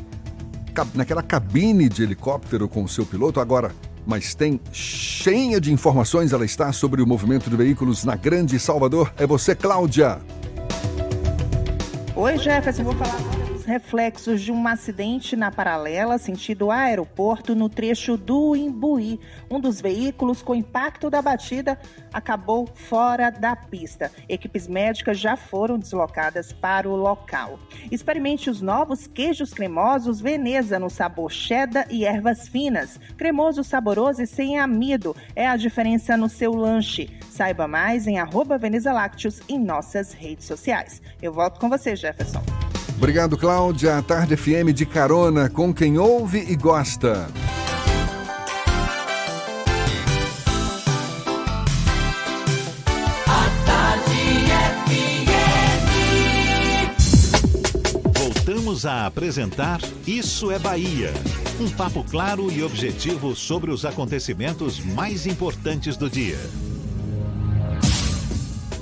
naquela cabine de helicóptero com o seu piloto. Agora, mas tem cheia de informações ela está sobre o movimento de veículos na Grande Salvador. É você, Cláudia. Oi, Jefferson, vou falar reflexos de um acidente na paralela, sentido aeroporto, no trecho do Imbuí. Um dos veículos, com impacto da batida, acabou fora da pista. Equipes médicas já foram deslocadas para o local. Experimente os novos queijos cremosos Veneza no sabor cheddar e ervas finas. Cremoso, saboroso e sem amido. É a diferença no seu lanche. Saiba mais em arroba Veneza Lácteos em nossas redes sociais. Eu volto com você, Jefferson. Obrigado, Cláudia. A Tarde FM de carona com quem ouve e gosta. Voltamos a apresentar Isso é Bahia. Um papo claro e objetivo sobre os acontecimentos mais importantes do dia.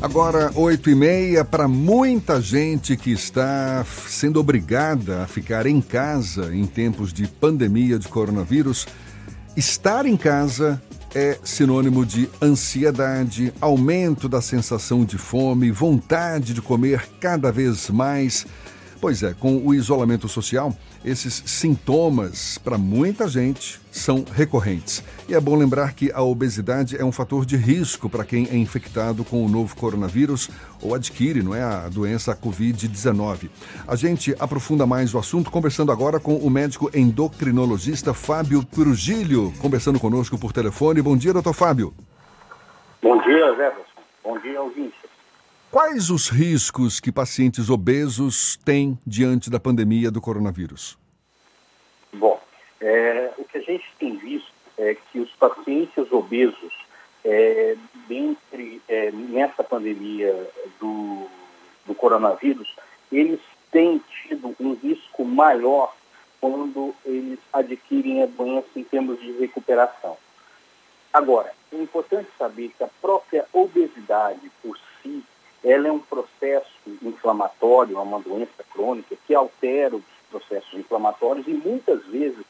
Agora, oito e meia, para muita gente que está sendo obrigada a ficar em casa em tempos de pandemia de coronavírus, estar em casa é sinônimo de ansiedade, aumento da sensação de fome, vontade de comer cada vez mais. Pois é, com o isolamento social, esses sintomas, para muita gente, são recorrentes. E é bom lembrar que a obesidade é um fator de risco para quem é infectado com o novo coronavírus ou adquire, não é, a doença Covid-19. A gente aprofunda mais o assunto conversando agora com o médico endocrinologista Fábio Trujillo, conversando conosco por telefone. Bom dia, doutor Fábio. Bom dia, Jefferson. Bom dia, ouvinte. Quais os riscos que pacientes obesos têm diante da pandemia do coronavírus? Bom, é, o que a gente tem visto é que os pacientes obesos, é, dentre, é, nessa pandemia do, do coronavírus, eles têm tido um risco maior quando eles adquirem a doença em termos de recuperação. Agora, é importante saber que a própria obesidade por si, ela é um processo inflamatório, é uma doença crônica que altera os processos inflamatórios e muitas vezes,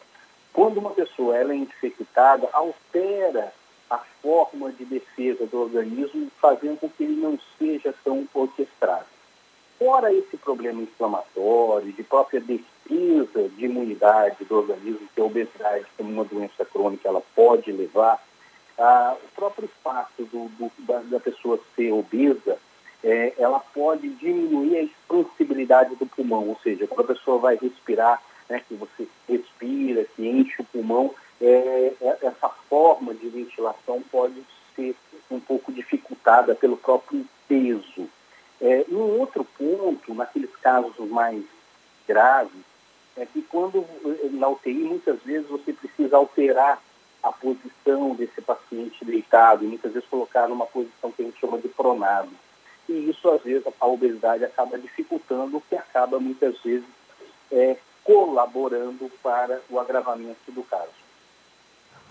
quando uma pessoa ela é infectada, altera a forma de defesa do organismo, fazendo com que ele não seja tão orquestrado. Fora esse problema inflamatório, de própria defesa de imunidade do organismo, que a obesidade, como uma doença crônica, ela pode levar, ah, o próprio fato do, do, da, da, pessoa ser obesa, é, ela pode diminuir a expansibilidade do pulmão, ou seja, quando a pessoa vai respirar, né, que você respira, que enche o pulmão, é, essa forma de ventilação pode ser um pouco dificultada pelo próprio peso. É, um outro ponto, naqueles casos mais graves, é que quando na UTI, muitas vezes você precisa alterar a posição desse paciente deitado e muitas vezes colocar numa posição que a gente chama de pronado. E isso, às vezes, a obesidade acaba dificultando, que acaba, muitas vezes, é, colaborando para o agravamento do caso.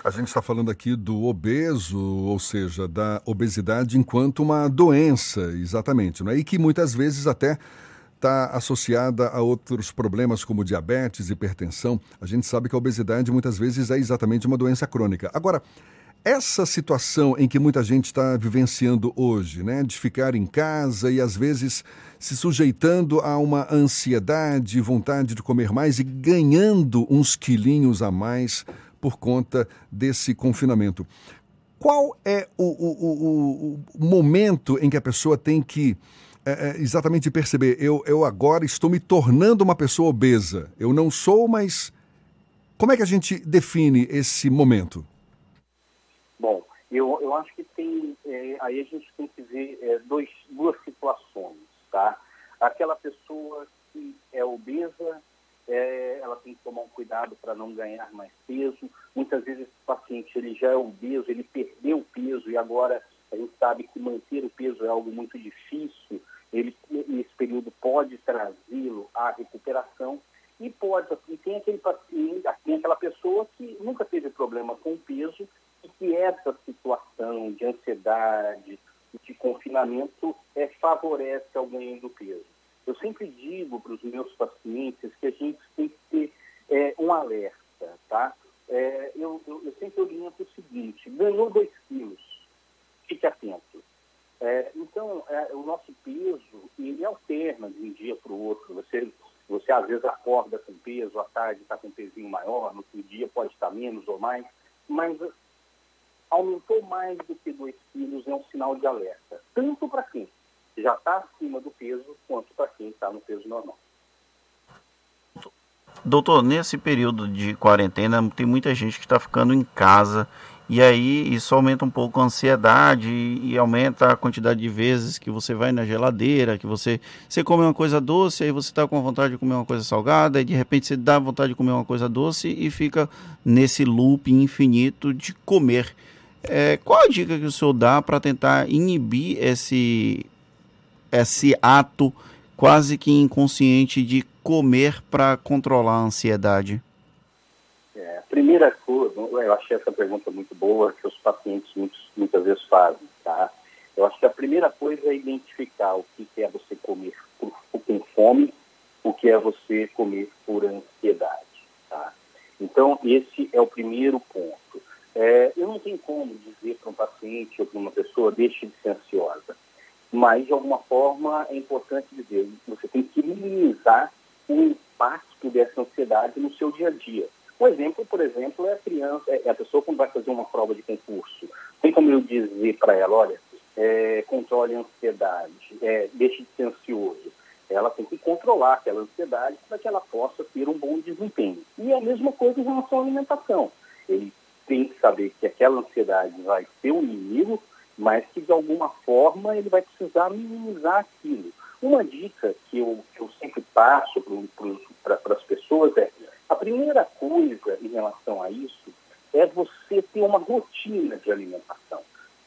A gente está falando aqui do obeso, ou seja, da obesidade enquanto uma doença, exatamente, não é? E que muitas vezes até está associada a outros problemas como diabetes, hipertensão. A gente sabe que a obesidade muitas vezes é exatamente uma doença crônica. Agora, essa situação em que muita gente está vivenciando hoje, né, de ficar em casa e às vezes se sujeitando a uma ansiedade, vontade de comer mais e ganhando uns quilinhos a mais por conta desse confinamento. Qual é o, o, o, o momento em que a pessoa tem que é, é, exatamente perceber? Eu, eu agora estou me tornando uma pessoa obesa. Eu não sou, mas. Como é que a gente define esse momento? Eu, eu acho que tem. É, aí a gente tem que ver é, dois, duas situações, tá? Aquela pessoa que é obesa é, ela tem que tomar um cuidado para não ganhar mais peso. Muitas vezes esse paciente ele já é obeso, ele perdeu peso e agora a gente sabe que manter o peso é algo muito difícil. Ele, nesse período pode trazê-lo à recuperação e pode e tem aquele paciente, tem aquela pessoa que nunca teve problema com o peso que essa situação de ansiedade, de confinamento, é, favorece ao ganho do peso. Eu sempre digo para os meus pacientes que a gente tem que ter é, um alerta sempre oriento o seguinte, ganhou 2 quilos, fique atento. É, então, é, o nosso peso, ele alterna de um dia para o outro. Você, você às vezes acorda com peso, à tarde está com um pezinho maior, no outro dia pode estar menos ou mais, mas aumentou mais do que 2 quilos é um sinal de alerta, tanto para quem já está acima do peso, quanto para quem está no peso normal. Doutor, nesse período de quarentena, tem muita gente que está ficando em casa e aí isso aumenta um pouco a ansiedade e aumenta a quantidade de vezes que você vai na geladeira, que você, você come uma coisa doce, aí você está com vontade de comer uma coisa salgada, e de repente você dá vontade de comer uma coisa doce e fica nesse loop infinito de comer. É, qual a dica que o senhor dá para tentar inibir esse, esse ato quase que inconsciente de comer para controlar a ansiedade? É, a primeira coisa, eu achei essa pergunta muito boa, que os pacientes muitos, muitas vezes fazem, tá? Eu acho que a primeira coisa é identificar o que é você comer por, com fome, o que é você comer por ansiedade, tá? Então, esse é o primeiro ponto. É, eu não tenho como dizer para um paciente ou para uma pessoa, deixe de ser ansiosa mas de alguma forma é importante dizer, você tem que minimizar o impacto dessa ansiedade no seu dia a dia. Um exemplo, por exemplo, é a criança, é a pessoa quando vai fazer uma prova de concurso. Tem como eu dizer para ela, olha, é, controle a ansiedade, é, deixe de ser ansioso. Ela tem que controlar aquela ansiedade para que ela possa ter um bom desempenho. E é a mesma coisa em relação à alimentação. Ele tem que saber que aquela ansiedade vai ser um inimigo, mas que de alguma forma ele vai precisar minimizar aquilo. Uma dica que eu, que eu sempre passo para as pessoas é: a primeira coisa em relação a isso é você ter uma rotina de alimentação.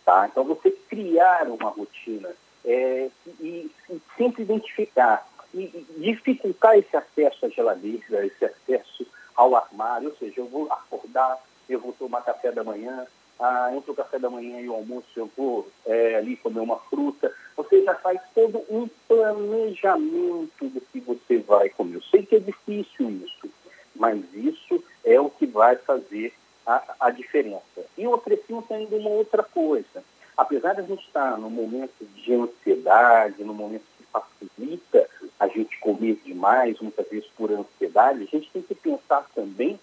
Tá? Então, você criar uma rotina é, e, e, sempre identificar e, e dificultar esse acesso à geladeira, esse acesso ao armário, ou seja, eu vou acordar, eu vou tomar café da manhã, ah, entre o café da manhã e o almoço eu vou é, ali comer uma fruta. Você já faz todo um planejamento do que você vai comer. Eu sei que é difícil isso, mas isso é o que vai fazer a, a diferença. E eu acrescento ainda uma outra coisa. Apesar de a gente estar no momento de ansiedade, no momento que facilita a gente comer demais, muitas vezes por ansiedade, a gente tem que pensar também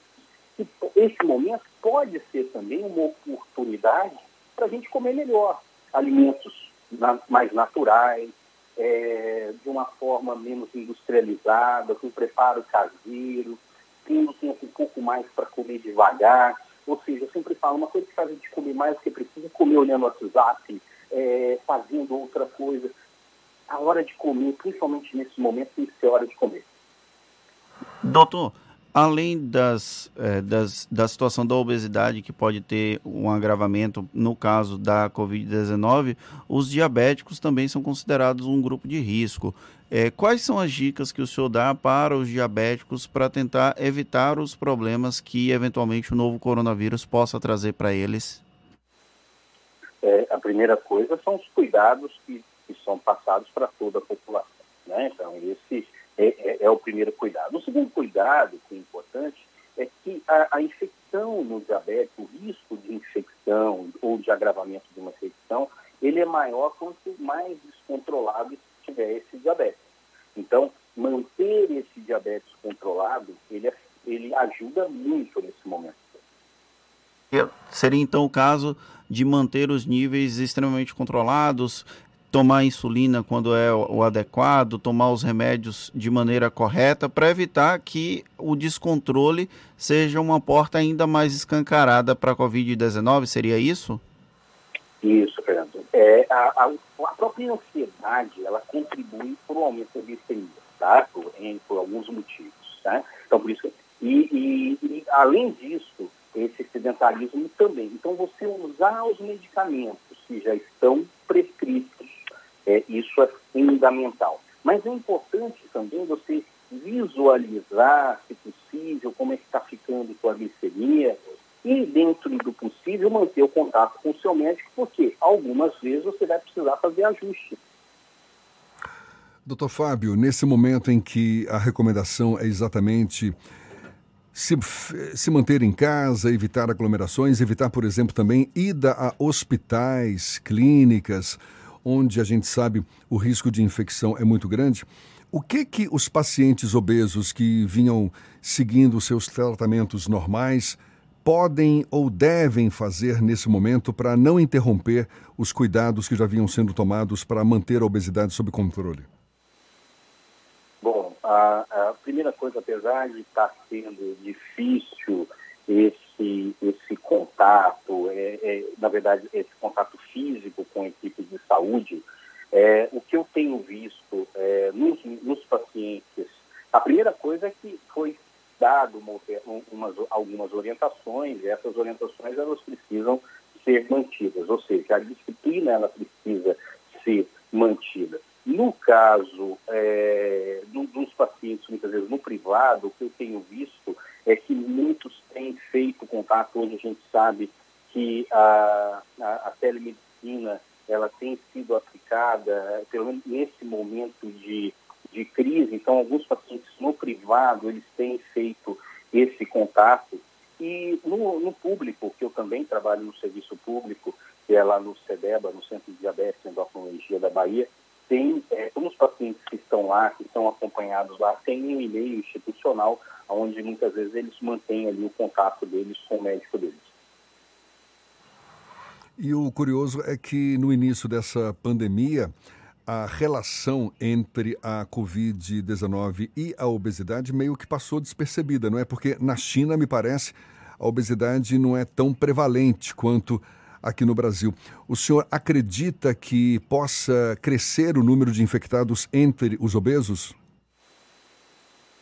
que esse momento pode ser também uma oportunidade para a gente comer melhor alimentos na, mais naturais, é, de uma forma menos industrializada, com preparo caseiro, tendo tempo um pouco mais para comer devagar. Ou seja, eu sempre falo, uma coisa que faz a gente comer mais do que precisa, comer olhando o WhatsApp, é, fazendo outra coisa. A hora de comer, principalmente nesse momento, tem que ser hora de comer. Doutor, Além das, é, das, da situação da obesidade, que pode ter um agravamento no caso da Covid-19, os diabéticos também são considerados um grupo de risco. É, quais são as dicas que o senhor dá para os diabéticos para tentar evitar os problemas que eventualmente o novo coronavírus possa trazer para eles? É, a primeira coisa são os cuidados que, que são passados para toda a população. Né? Então, esse é, é, é, o primeiro cuidado. O segundo cuidado, que é importante, é que a, a, infecção no diabetes, o risco de infecção ou de agravamento de uma infecção, ele é maior quanto mais descontrolado tiver esse diabetes. Então, manter esse diabetes controlado, ele, é, ele ajuda muito nesse momento. Seria então o caso de manter os níveis extremamente controlados, tomar insulina quando é o adequado, tomar os remédios de maneira correta para evitar que o descontrole seja uma porta ainda mais escancarada para a Covid-19, seria isso? Isso, Fernando. É, a, a, a, própria ansiedade, ela contribui para o aumento da glicemia, tá? Por, em, por alguns motivos, tá? Então, por isso... E, e, e, além disso, esse sedentarismo também. Então, você usar os medicamentos que já estão prescritos é, isso é fundamental. Mas é importante também você visualizar, se possível, como é que está ficando sua glicemia e, dentro do possível, manter o contato com o seu médico, porque algumas vezes você vai precisar fazer ajuste. Doutor Fábio, nesse momento em que a recomendação é exatamente se, se manter em casa, evitar aglomerações, evitar, por exemplo, também ida a hospitais, clínicas, onde a gente sabe o risco de infecção é muito grande. O que que os pacientes obesos que vinham seguindo seus tratamentos normais podem ou devem fazer nesse momento para não interromper os cuidados que já vinham sendo tomados para manter a obesidade sob controle? Bom, a, a primeira coisa, apesar de estar sendo difícil esse, esse contato, é, é, na verdade, esse contato físico com a equipe de saúde, é, o que eu tenho visto é, nos, nos, pacientes, a primeira coisa é que foi dado uma, umas, algumas orientações, e essas orientações elas precisam ser mantidas, ou seja, a disciplina ela precisa ser mantida. No caso é, do, dos pacientes, muitas vezes no privado, o que eu tenho visto é que muitos têm feito contato. Hoje a gente sabe que a, a, a telemedicina ela tem sido aplicada, pelo menos nesse momento de, de crise. Então, alguns pacientes no privado eles têm feito esse contato. E no, no público, que eu também trabalho no serviço público, que é lá no CEDEBA, no Centro de Diabetes e Endocrinologia da Bahia, tem, é, como os pacientes que estão lá, que estão acompanhados lá, tem um e-mail institucional, onde muitas vezes eles mantêm ali o contato deles com o médico deles. E o curioso é que no início dessa pandemia, a relação entre a Covid-19 e a obesidade meio que passou despercebida, não é? Porque na China, me parece, a obesidade não é tão prevalente quanto aqui no Brasil. O senhor acredita que possa crescer o número de infectados entre os obesos?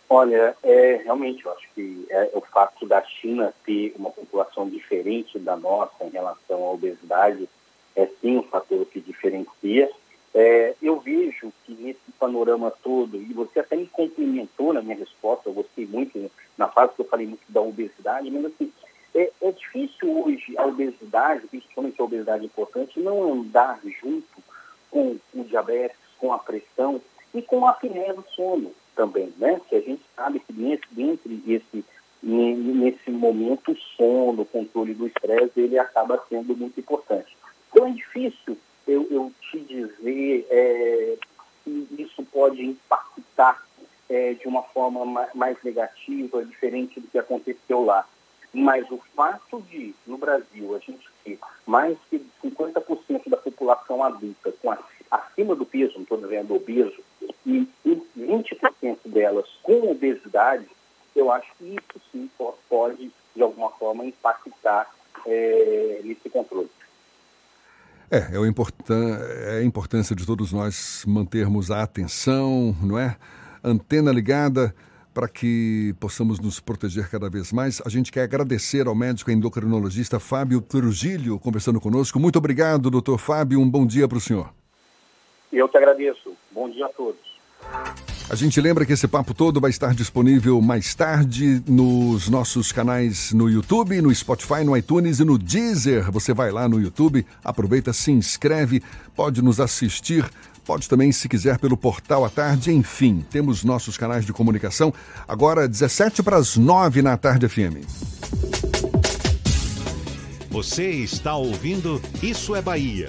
Olha, é, realmente, eu acho que é, o fato da China ter uma população diferente da nossa em relação à obesidade é sim um fator que diferencia. É, eu vejo que nesse panorama todo, e você até me cumprimentou na minha resposta, eu gostei muito na fase que eu falei muito da obesidade, mas assim, é, é difícil hoje a obesidade, principalmente a obesidade importante, não andar junto com o diabetes, com a pressão e com a apneia do sono também, né? Que a gente sabe que nesse, dentre esse, nesse momento o sono, o controle do estresse, ele acaba sendo muito importante. Então é difícil eu, eu te dizer é, que isso pode impactar é, de uma forma mais negativa, diferente do que aconteceu lá. Mas o fato de, no Brasil, a gente ter mais de 50% da população adulta com acima do peso, não estou dizendo obeso, e 20% delas com obesidade, eu acho que isso sim pode, de alguma forma, impactar é, nesse controle. É, é, o importan é a importância de todos nós mantermos a atenção, não é? Antena ligada para que possamos nos proteger cada vez mais. A gente quer agradecer ao médico endocrinologista Fábio Trujillo conversando conosco. Muito obrigado, doutor Fábio. Um bom dia para o senhor. Eu que agradeço. Bom dia a todos. A gente lembra que esse papo todo vai estar disponível mais tarde nos nossos canais no YouTube, no Spotify, no iTunes e no Deezer. Você vai lá no YouTube, aproveita, se inscreve, pode nos assistir Pode também, se quiser, pelo portal à tarde. Enfim, temos nossos canais de comunicação. Agora, 17 para as 9 na tarde FM. Você está ouvindo Isso é Bahia.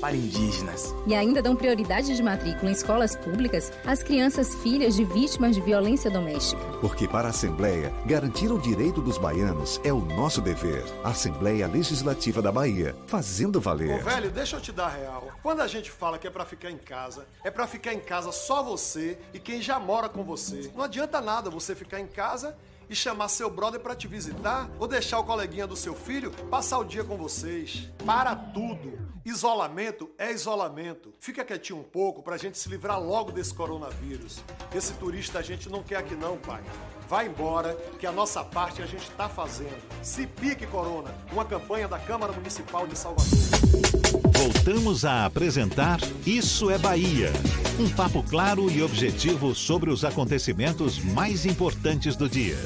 para indígenas. E ainda dão prioridade de matrícula em escolas públicas às crianças filhas de vítimas de violência doméstica. Porque para a Assembleia, garantir o direito dos baianos é o nosso dever. Assembleia Legislativa da Bahia. Faz fazendo valer. Ô, velho, deixa eu te dar real. Quando a gente fala que é para ficar em casa, é para ficar em casa só você e quem já mora com você. Não adianta nada você ficar em casa e chamar seu brother para te visitar ou deixar o coleguinha do seu filho passar o dia com vocês. Para tudo. Isolamento é isolamento. Fica quietinho um pouco pra gente se livrar logo desse coronavírus. Esse turista a gente não quer aqui não, pai. Vai embora, que a nossa parte a gente está fazendo. Se pique, Corona, uma campanha da Câmara Municipal de Salvador. Voltamos a apresentar Isso é Bahia. Um papo claro e objetivo sobre os acontecimentos mais importantes do dia.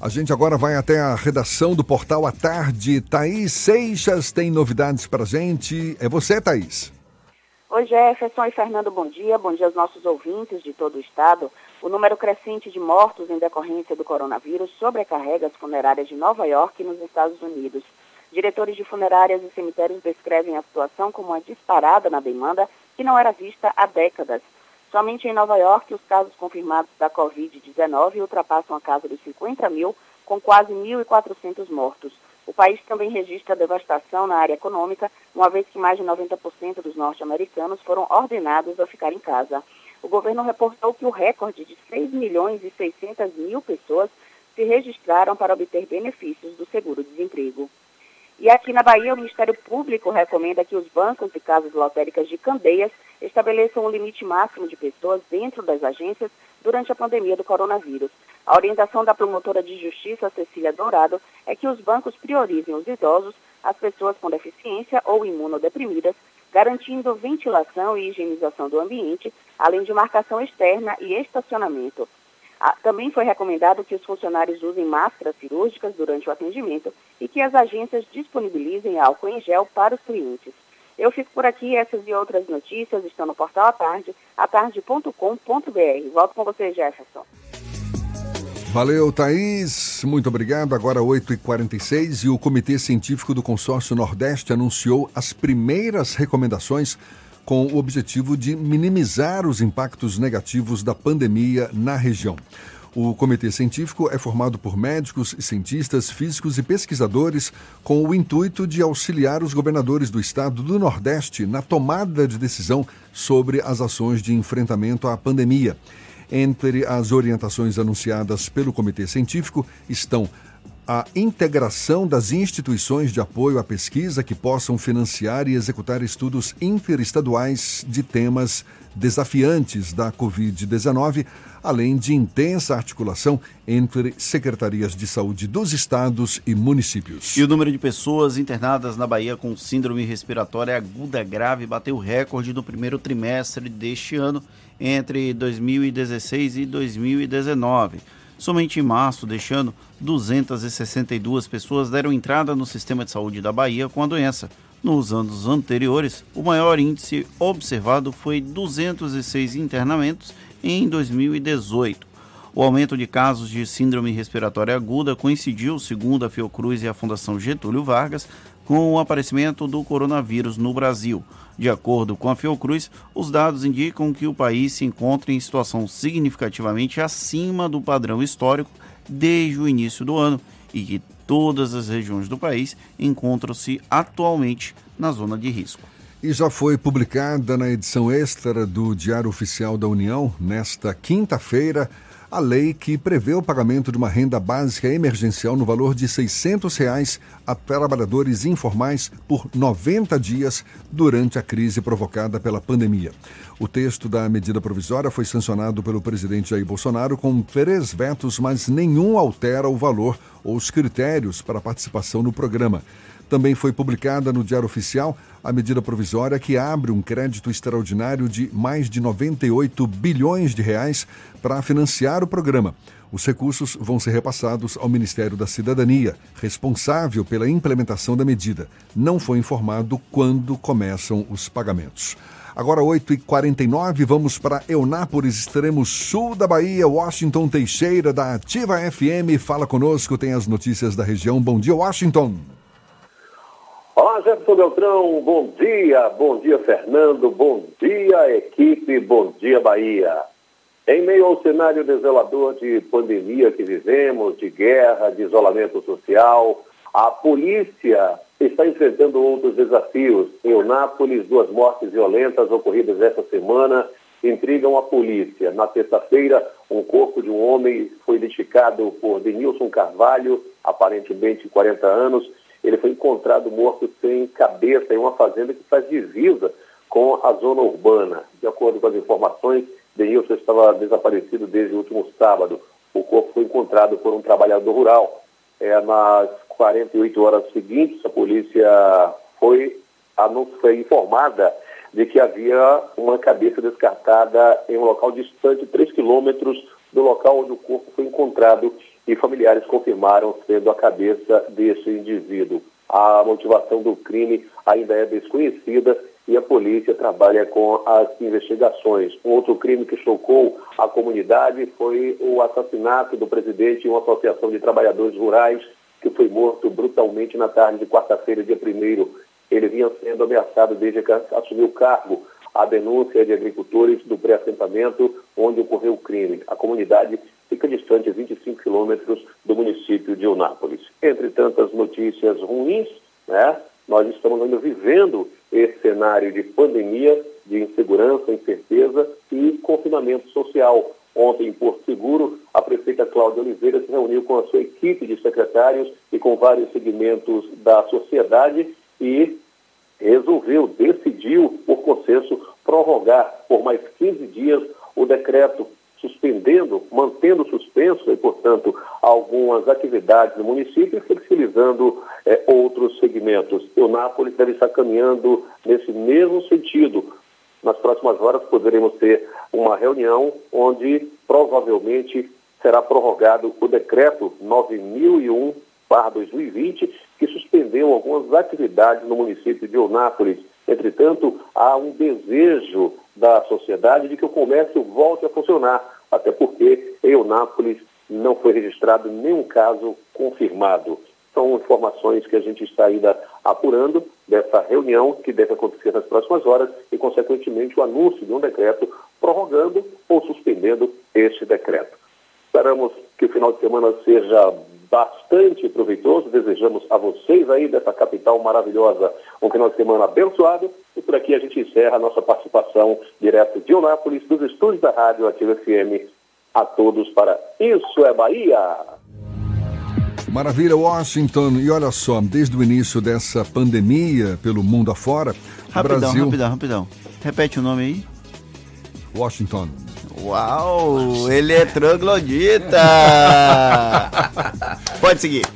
A gente agora vai até a redação do Portal à Tarde. Thaís Seixas tem novidades pra gente. É você, Thaís. Oi, Jefferson e Fernando, bom dia. Bom dia aos nossos ouvintes de todo o estado. O número crescente de mortos em decorrência do coronavírus sobrecarrega as funerárias de Nova York e nos Estados Unidos. Diretores de funerárias e cemitérios descrevem a situação como uma disparada na demanda que não era vista há décadas. Somente em Nova York, os casos confirmados da Covid-19 ultrapassam a casa dos 50 mil, com quase 1.400 mortos. O país também registra devastação na área econômica, uma vez que mais de 90% dos norte-americanos foram ordenados a ficar em casa. O governo reportou que o recorde de 6 milhões e 600 mil pessoas se registraram para obter benefícios do seguro-desemprego. E aqui na Bahia, o Ministério Público recomenda que os bancos e casas lotéricas de Candeias estabeleçam um limite máximo de pessoas dentro das agências durante a pandemia do coronavírus. A orientação da promotora de justiça, Cecília Dourado, é que os bancos priorizem os idosos, as pessoas com deficiência ou imunodeprimidas, garantindo ventilação e higienização do ambiente, além de marcação externa e estacionamento. Ah, também foi recomendado que os funcionários usem máscaras cirúrgicas durante o atendimento e que as agências disponibilizem álcool em gel para os clientes. Eu fico por aqui, essas e outras notícias estão no portal à tarde, atarde.com.br. Volto com você, Jefferson. Valeu, Thaís. Muito obrigado. Agora 8h46 e o Comitê Científico do Consórcio Nordeste anunciou as primeiras recomendações com o objetivo de minimizar os impactos negativos da pandemia na região. O comitê científico é formado por médicos, cientistas, físicos e pesquisadores com o intuito de auxiliar os governadores do estado do Nordeste na tomada de decisão sobre as ações de enfrentamento à pandemia. Entre as orientações anunciadas pelo comitê científico estão a integração das instituições de apoio à pesquisa que possam financiar e executar estudos interestaduais de temas desafiantes da Covid-19, além de intensa articulação entre secretarias de saúde dos estados e municípios. E o número de pessoas internadas na Bahia com síndrome respiratória aguda grave bateu recorde no primeiro trimestre deste ano, entre 2016 e 2019. Somente em março deste ano, 262 pessoas deram entrada no sistema de saúde da Bahia com a doença. Nos anos anteriores, o maior índice observado foi 206 internamentos em 2018. O aumento de casos de síndrome respiratória aguda coincidiu, segundo a Fiocruz e a Fundação Getúlio Vargas, com o aparecimento do coronavírus no Brasil. De acordo com a Fiocruz, os dados indicam que o país se encontra em situação significativamente acima do padrão histórico desde o início do ano e que todas as regiões do país encontram-se atualmente na zona de risco. E já foi publicada na edição extra do Diário Oficial da União, nesta quinta-feira, a lei que prevê o pagamento de uma renda básica emergencial no valor de 600 reais a trabalhadores informais por 90 dias durante a crise provocada pela pandemia. O texto da medida provisória foi sancionado pelo presidente Jair Bolsonaro com três vetos, mas nenhum altera o valor ou os critérios para participação no programa. Também foi publicada no Diário Oficial a medida provisória que abre um crédito extraordinário de mais de 98 bilhões de reais para financiar o programa. Os recursos vão ser repassados ao Ministério da Cidadania, responsável pela implementação da medida. Não foi informado quando começam os pagamentos. Agora 8h49, vamos para Eunápolis, extremo sul da Bahia. Washington Teixeira, da Ativa FM, fala conosco, tem as notícias da região. Bom dia, Washington. Olá, Jefferson Beltrão, bom dia, bom dia, Fernando, bom dia, equipe, bom dia, Bahia. Em meio ao cenário desolador de pandemia que vivemos, de guerra, de isolamento social, a polícia está enfrentando outros desafios. Em Eunápolis, duas mortes violentas ocorridas esta semana intrigam a polícia. Na terça-feira, um corpo de um homem foi identificado por Denilson Carvalho, aparentemente 40 anos, ele foi encontrado morto sem cabeça em uma fazenda que faz divisa com a zona urbana. De acordo com as informações, Denilson estava desaparecido desde o último sábado. O corpo foi encontrado por um trabalhador rural. É, nas 48 horas seguintes, a polícia foi, foi informada de que havia uma cabeça descartada em um local distante 3 quilômetros do local onde o corpo foi encontrado e familiares confirmaram sendo a cabeça desse indivíduo. A motivação do crime ainda é desconhecida e a polícia trabalha com as investigações. Um outro crime que chocou a comunidade foi o assassinato do presidente de uma associação de trabalhadores rurais que foi morto brutalmente na tarde de quarta-feira, dia 1 ele vinha sendo ameaçado desde que assumiu o cargo. A denúncia de agricultores do pré-assentamento onde ocorreu o crime. A comunidade fica distante 25 quilômetros do município de Eunápolis. Entre tantas notícias ruins, né, nós estamos ainda vivendo esse cenário de pandemia, de insegurança, incerteza e confinamento social. Ontem, em Porto Seguro, a prefeita Cláudia Oliveira se reuniu com a sua equipe de secretários e com vários segmentos da sociedade e resolveu, decidiu, por consenso, prorrogar por mais 15 dias o decreto, suspendendo, mantendo suspenso e, portanto, algumas atividades no município e flexibilizando eh, outros segmentos. O Nápoles deve estar caminhando nesse mesmo sentido. Nas próximas horas poderemos ter uma reunião onde provavelmente será prorrogado o decreto 9001 2020, que suspendeu algumas atividades no município de Onápolis. Entretanto, há um desejo da sociedade de que o comércio volte a funcionar, até porque em Onápolis não foi registrado nenhum caso confirmado. São informações que a gente está ainda apurando dessa reunião que deve acontecer nas próximas horas e, consequentemente, o anúncio de um decreto prorrogando ou suspendendo este decreto. Esperamos que o final de semana seja bastante proveitoso. Desejamos a vocês aí dessa capital maravilhosa um final de semana abençoado. E por aqui a gente encerra a nossa participação direto de Onápolis, dos estúdios da Rádio Ativa FM. A todos para Isso é Bahia! Maravilha, Washington. E olha só, desde o início dessa pandemia pelo mundo afora, rapidão, Brasil... Rapidão, rapidão, Repete o nome aí. Washington. Uau, ele é troglodita! Pode seguir.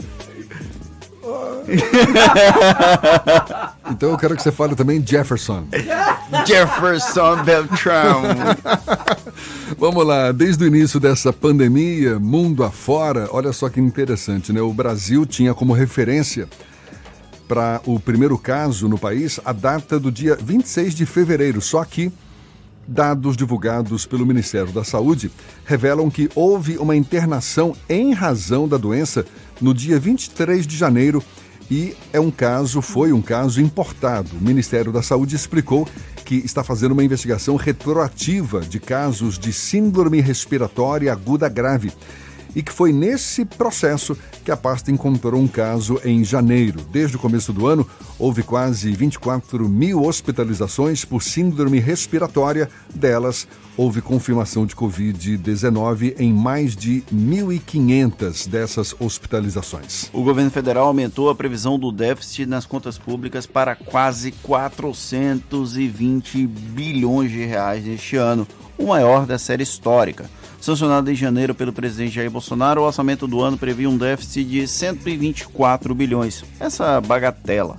então eu quero que você fale também Jefferson. Jefferson Beltrão. Vamos lá, desde o início dessa pandemia, mundo afora, olha só que interessante, né? O Brasil tinha como referência para o primeiro caso no país a data do dia 26 de fevereiro, só que Dados divulgados pelo Ministério da Saúde revelam que houve uma internação em razão da doença no dia 23 de janeiro e é um caso, foi um caso importado. O Ministério da Saúde explicou que está fazendo uma investigação retroativa de casos de síndrome respiratória aguda grave e que foi nesse processo que a pasta encontrou um caso em janeiro. Desde o começo do ano, houve quase 24 mil hospitalizações por síndrome respiratória. Delas, houve confirmação de Covid-19 em mais de 1.500 dessas hospitalizações. O governo federal aumentou a previsão do déficit nas contas públicas para quase 420 bilhões de reais neste ano, o maior da série histórica. Sancionado em janeiro pelo presidente Jair Bolsonaro, o orçamento do ano previa um déficit de 124 bilhões. Essa bagatela.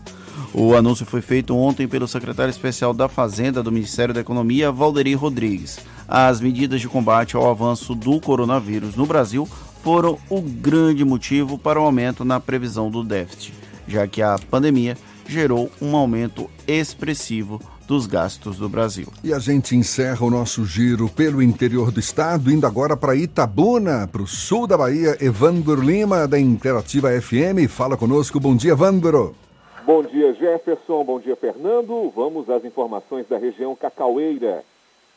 O anúncio foi feito ontem pelo secretário especial da Fazenda do Ministério da Economia, Valderi Rodrigues. As medidas de combate ao avanço do coronavírus no Brasil foram o grande motivo para o aumento na previsão do déficit, já que a pandemia gerou um aumento expressivo dos gastos do Brasil. E a gente encerra o nosso giro pelo interior do estado, indo agora para Itabuna, para o sul da Bahia. Evandro Lima, da Interativa FM, fala conosco. Bom dia, Evandro. Bom dia, Jefferson. Bom dia, Fernando. Vamos às informações da região Cacaueira.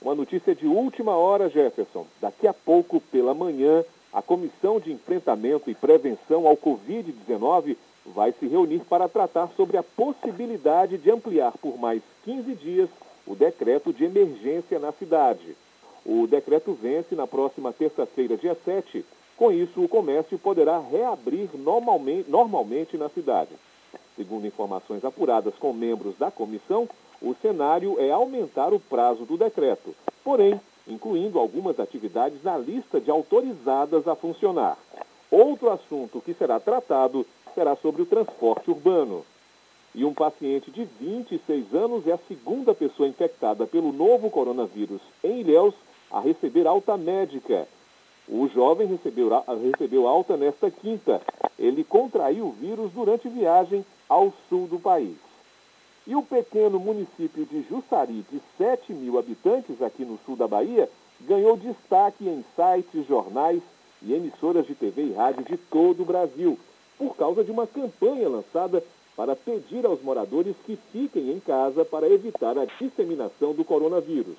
Uma notícia de última hora, Jefferson. Daqui a pouco, pela manhã, a Comissão de Enfrentamento e Prevenção ao Covid-19 vai se reunir para tratar sobre a possibilidade de ampliar por mais 15 dias o decreto de emergência na cidade. O decreto vence na próxima terça-feira, dia 7. Com isso, o comércio poderá reabrir normalmente, normalmente na cidade. Segundo informações apuradas com membros da comissão, o cenário é aumentar o prazo do decreto. Porém, incluindo algumas atividades na lista de autorizadas a funcionar. Outro assunto que será tratado será sobre o transporte urbano. E um paciente de 26 anos é a segunda pessoa infectada pelo novo coronavírus em Ilhéus a receber alta médica. O jovem recebeu, recebeu alta nesta quinta. Ele contraiu o vírus durante viagem ao sul do país. E o pequeno município de Jussari, de 7 mil habitantes aqui no sul da Bahia, ganhou destaque em sites, jornais e emissoras de TV e rádio de todo o Brasil, por causa de uma campanha lançada para pedir aos moradores que fiquem em casa para evitar a disseminação do coronavírus.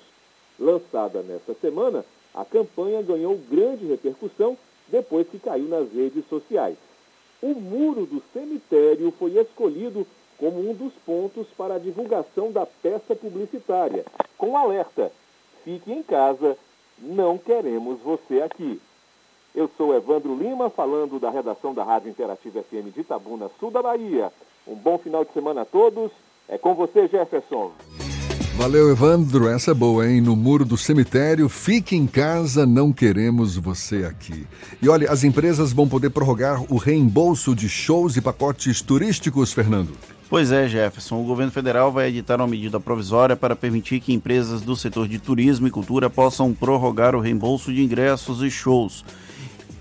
Lançada nesta semana, a campanha ganhou grande repercussão depois que caiu nas redes sociais. O muro do cemitério foi escolhido como um dos pontos para a divulgação da peça publicitária, com alerta: fique em casa, não queremos você aqui. Eu sou Evandro Lima, falando da redação da Rádio Interativa FM de Itabuna, sul da Bahia. Um bom final de semana a todos. É com você, Jefferson. Valeu, Evandro. Essa é boa, hein? No muro do cemitério, fique em casa, não queremos você aqui. E olha, as empresas vão poder prorrogar o reembolso de shows e pacotes turísticos, Fernando. Pois é, Jefferson. O governo federal vai editar uma medida provisória para permitir que empresas do setor de turismo e cultura possam prorrogar o reembolso de ingressos e shows,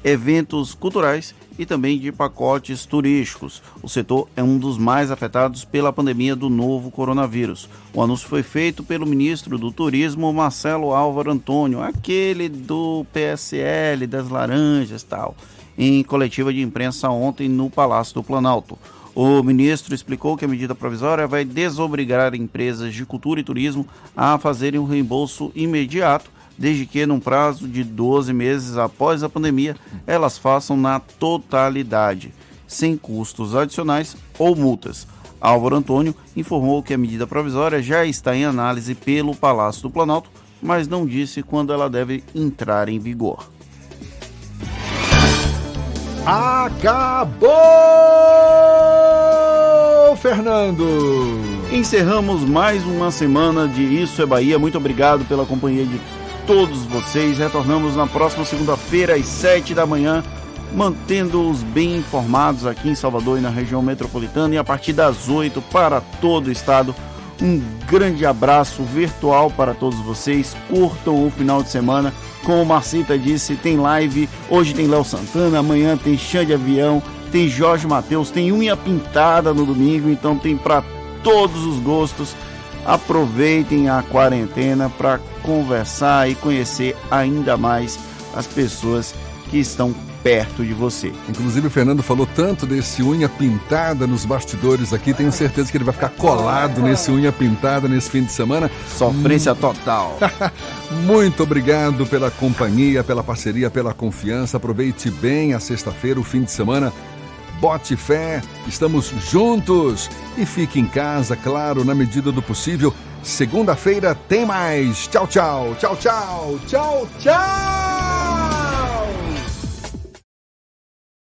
eventos culturais e também de pacotes turísticos. O setor é um dos mais afetados pela pandemia do novo coronavírus. O anúncio foi feito pelo ministro do Turismo, Marcelo Álvaro Antônio, aquele do PSL, das Laranjas tal, em coletiva de imprensa ontem no Palácio do Planalto. O ministro explicou que a medida provisória vai desobrigar empresas de cultura e turismo a fazerem um reembolso imediato desde que, num prazo de 12 meses após a pandemia, elas façam na totalidade, sem custos adicionais ou multas. Álvaro Antônio informou que a medida provisória já está em análise pelo Palácio do Planalto, mas não disse quando ela deve entrar em vigor. Acabou, Fernando! Encerramos mais uma semana de Isso é Bahia. Muito obrigado pela companhia de todos vocês. Retornamos na próxima segunda-feira, às 7 da manhã, mantendo-os bem informados aqui em Salvador e na região metropolitana. E a partir das 8 para todo o estado. Um grande abraço virtual para todos vocês. Curtam o final de semana. Como Marcita disse, tem live. Hoje tem Léo Santana, amanhã tem Xande Avião, tem Jorge Matheus, tem unha pintada no domingo, então tem para todos os gostos. Aproveitem a quarentena para conversar e conhecer ainda mais as pessoas que estão perto de você. Inclusive o Fernando falou tanto desse unha pintada nos bastidores aqui, tenho certeza que ele vai ficar colado nesse unha pintada nesse fim de semana. Sofrência hum. total. Muito obrigado pela companhia, pela parceria, pela confiança. Aproveite bem a sexta-feira, o fim de semana. Bote fé, estamos juntos e fique em casa, claro, na medida do possível. Segunda-feira tem mais. Tchau, tchau, tchau, tchau, tchau, tchau.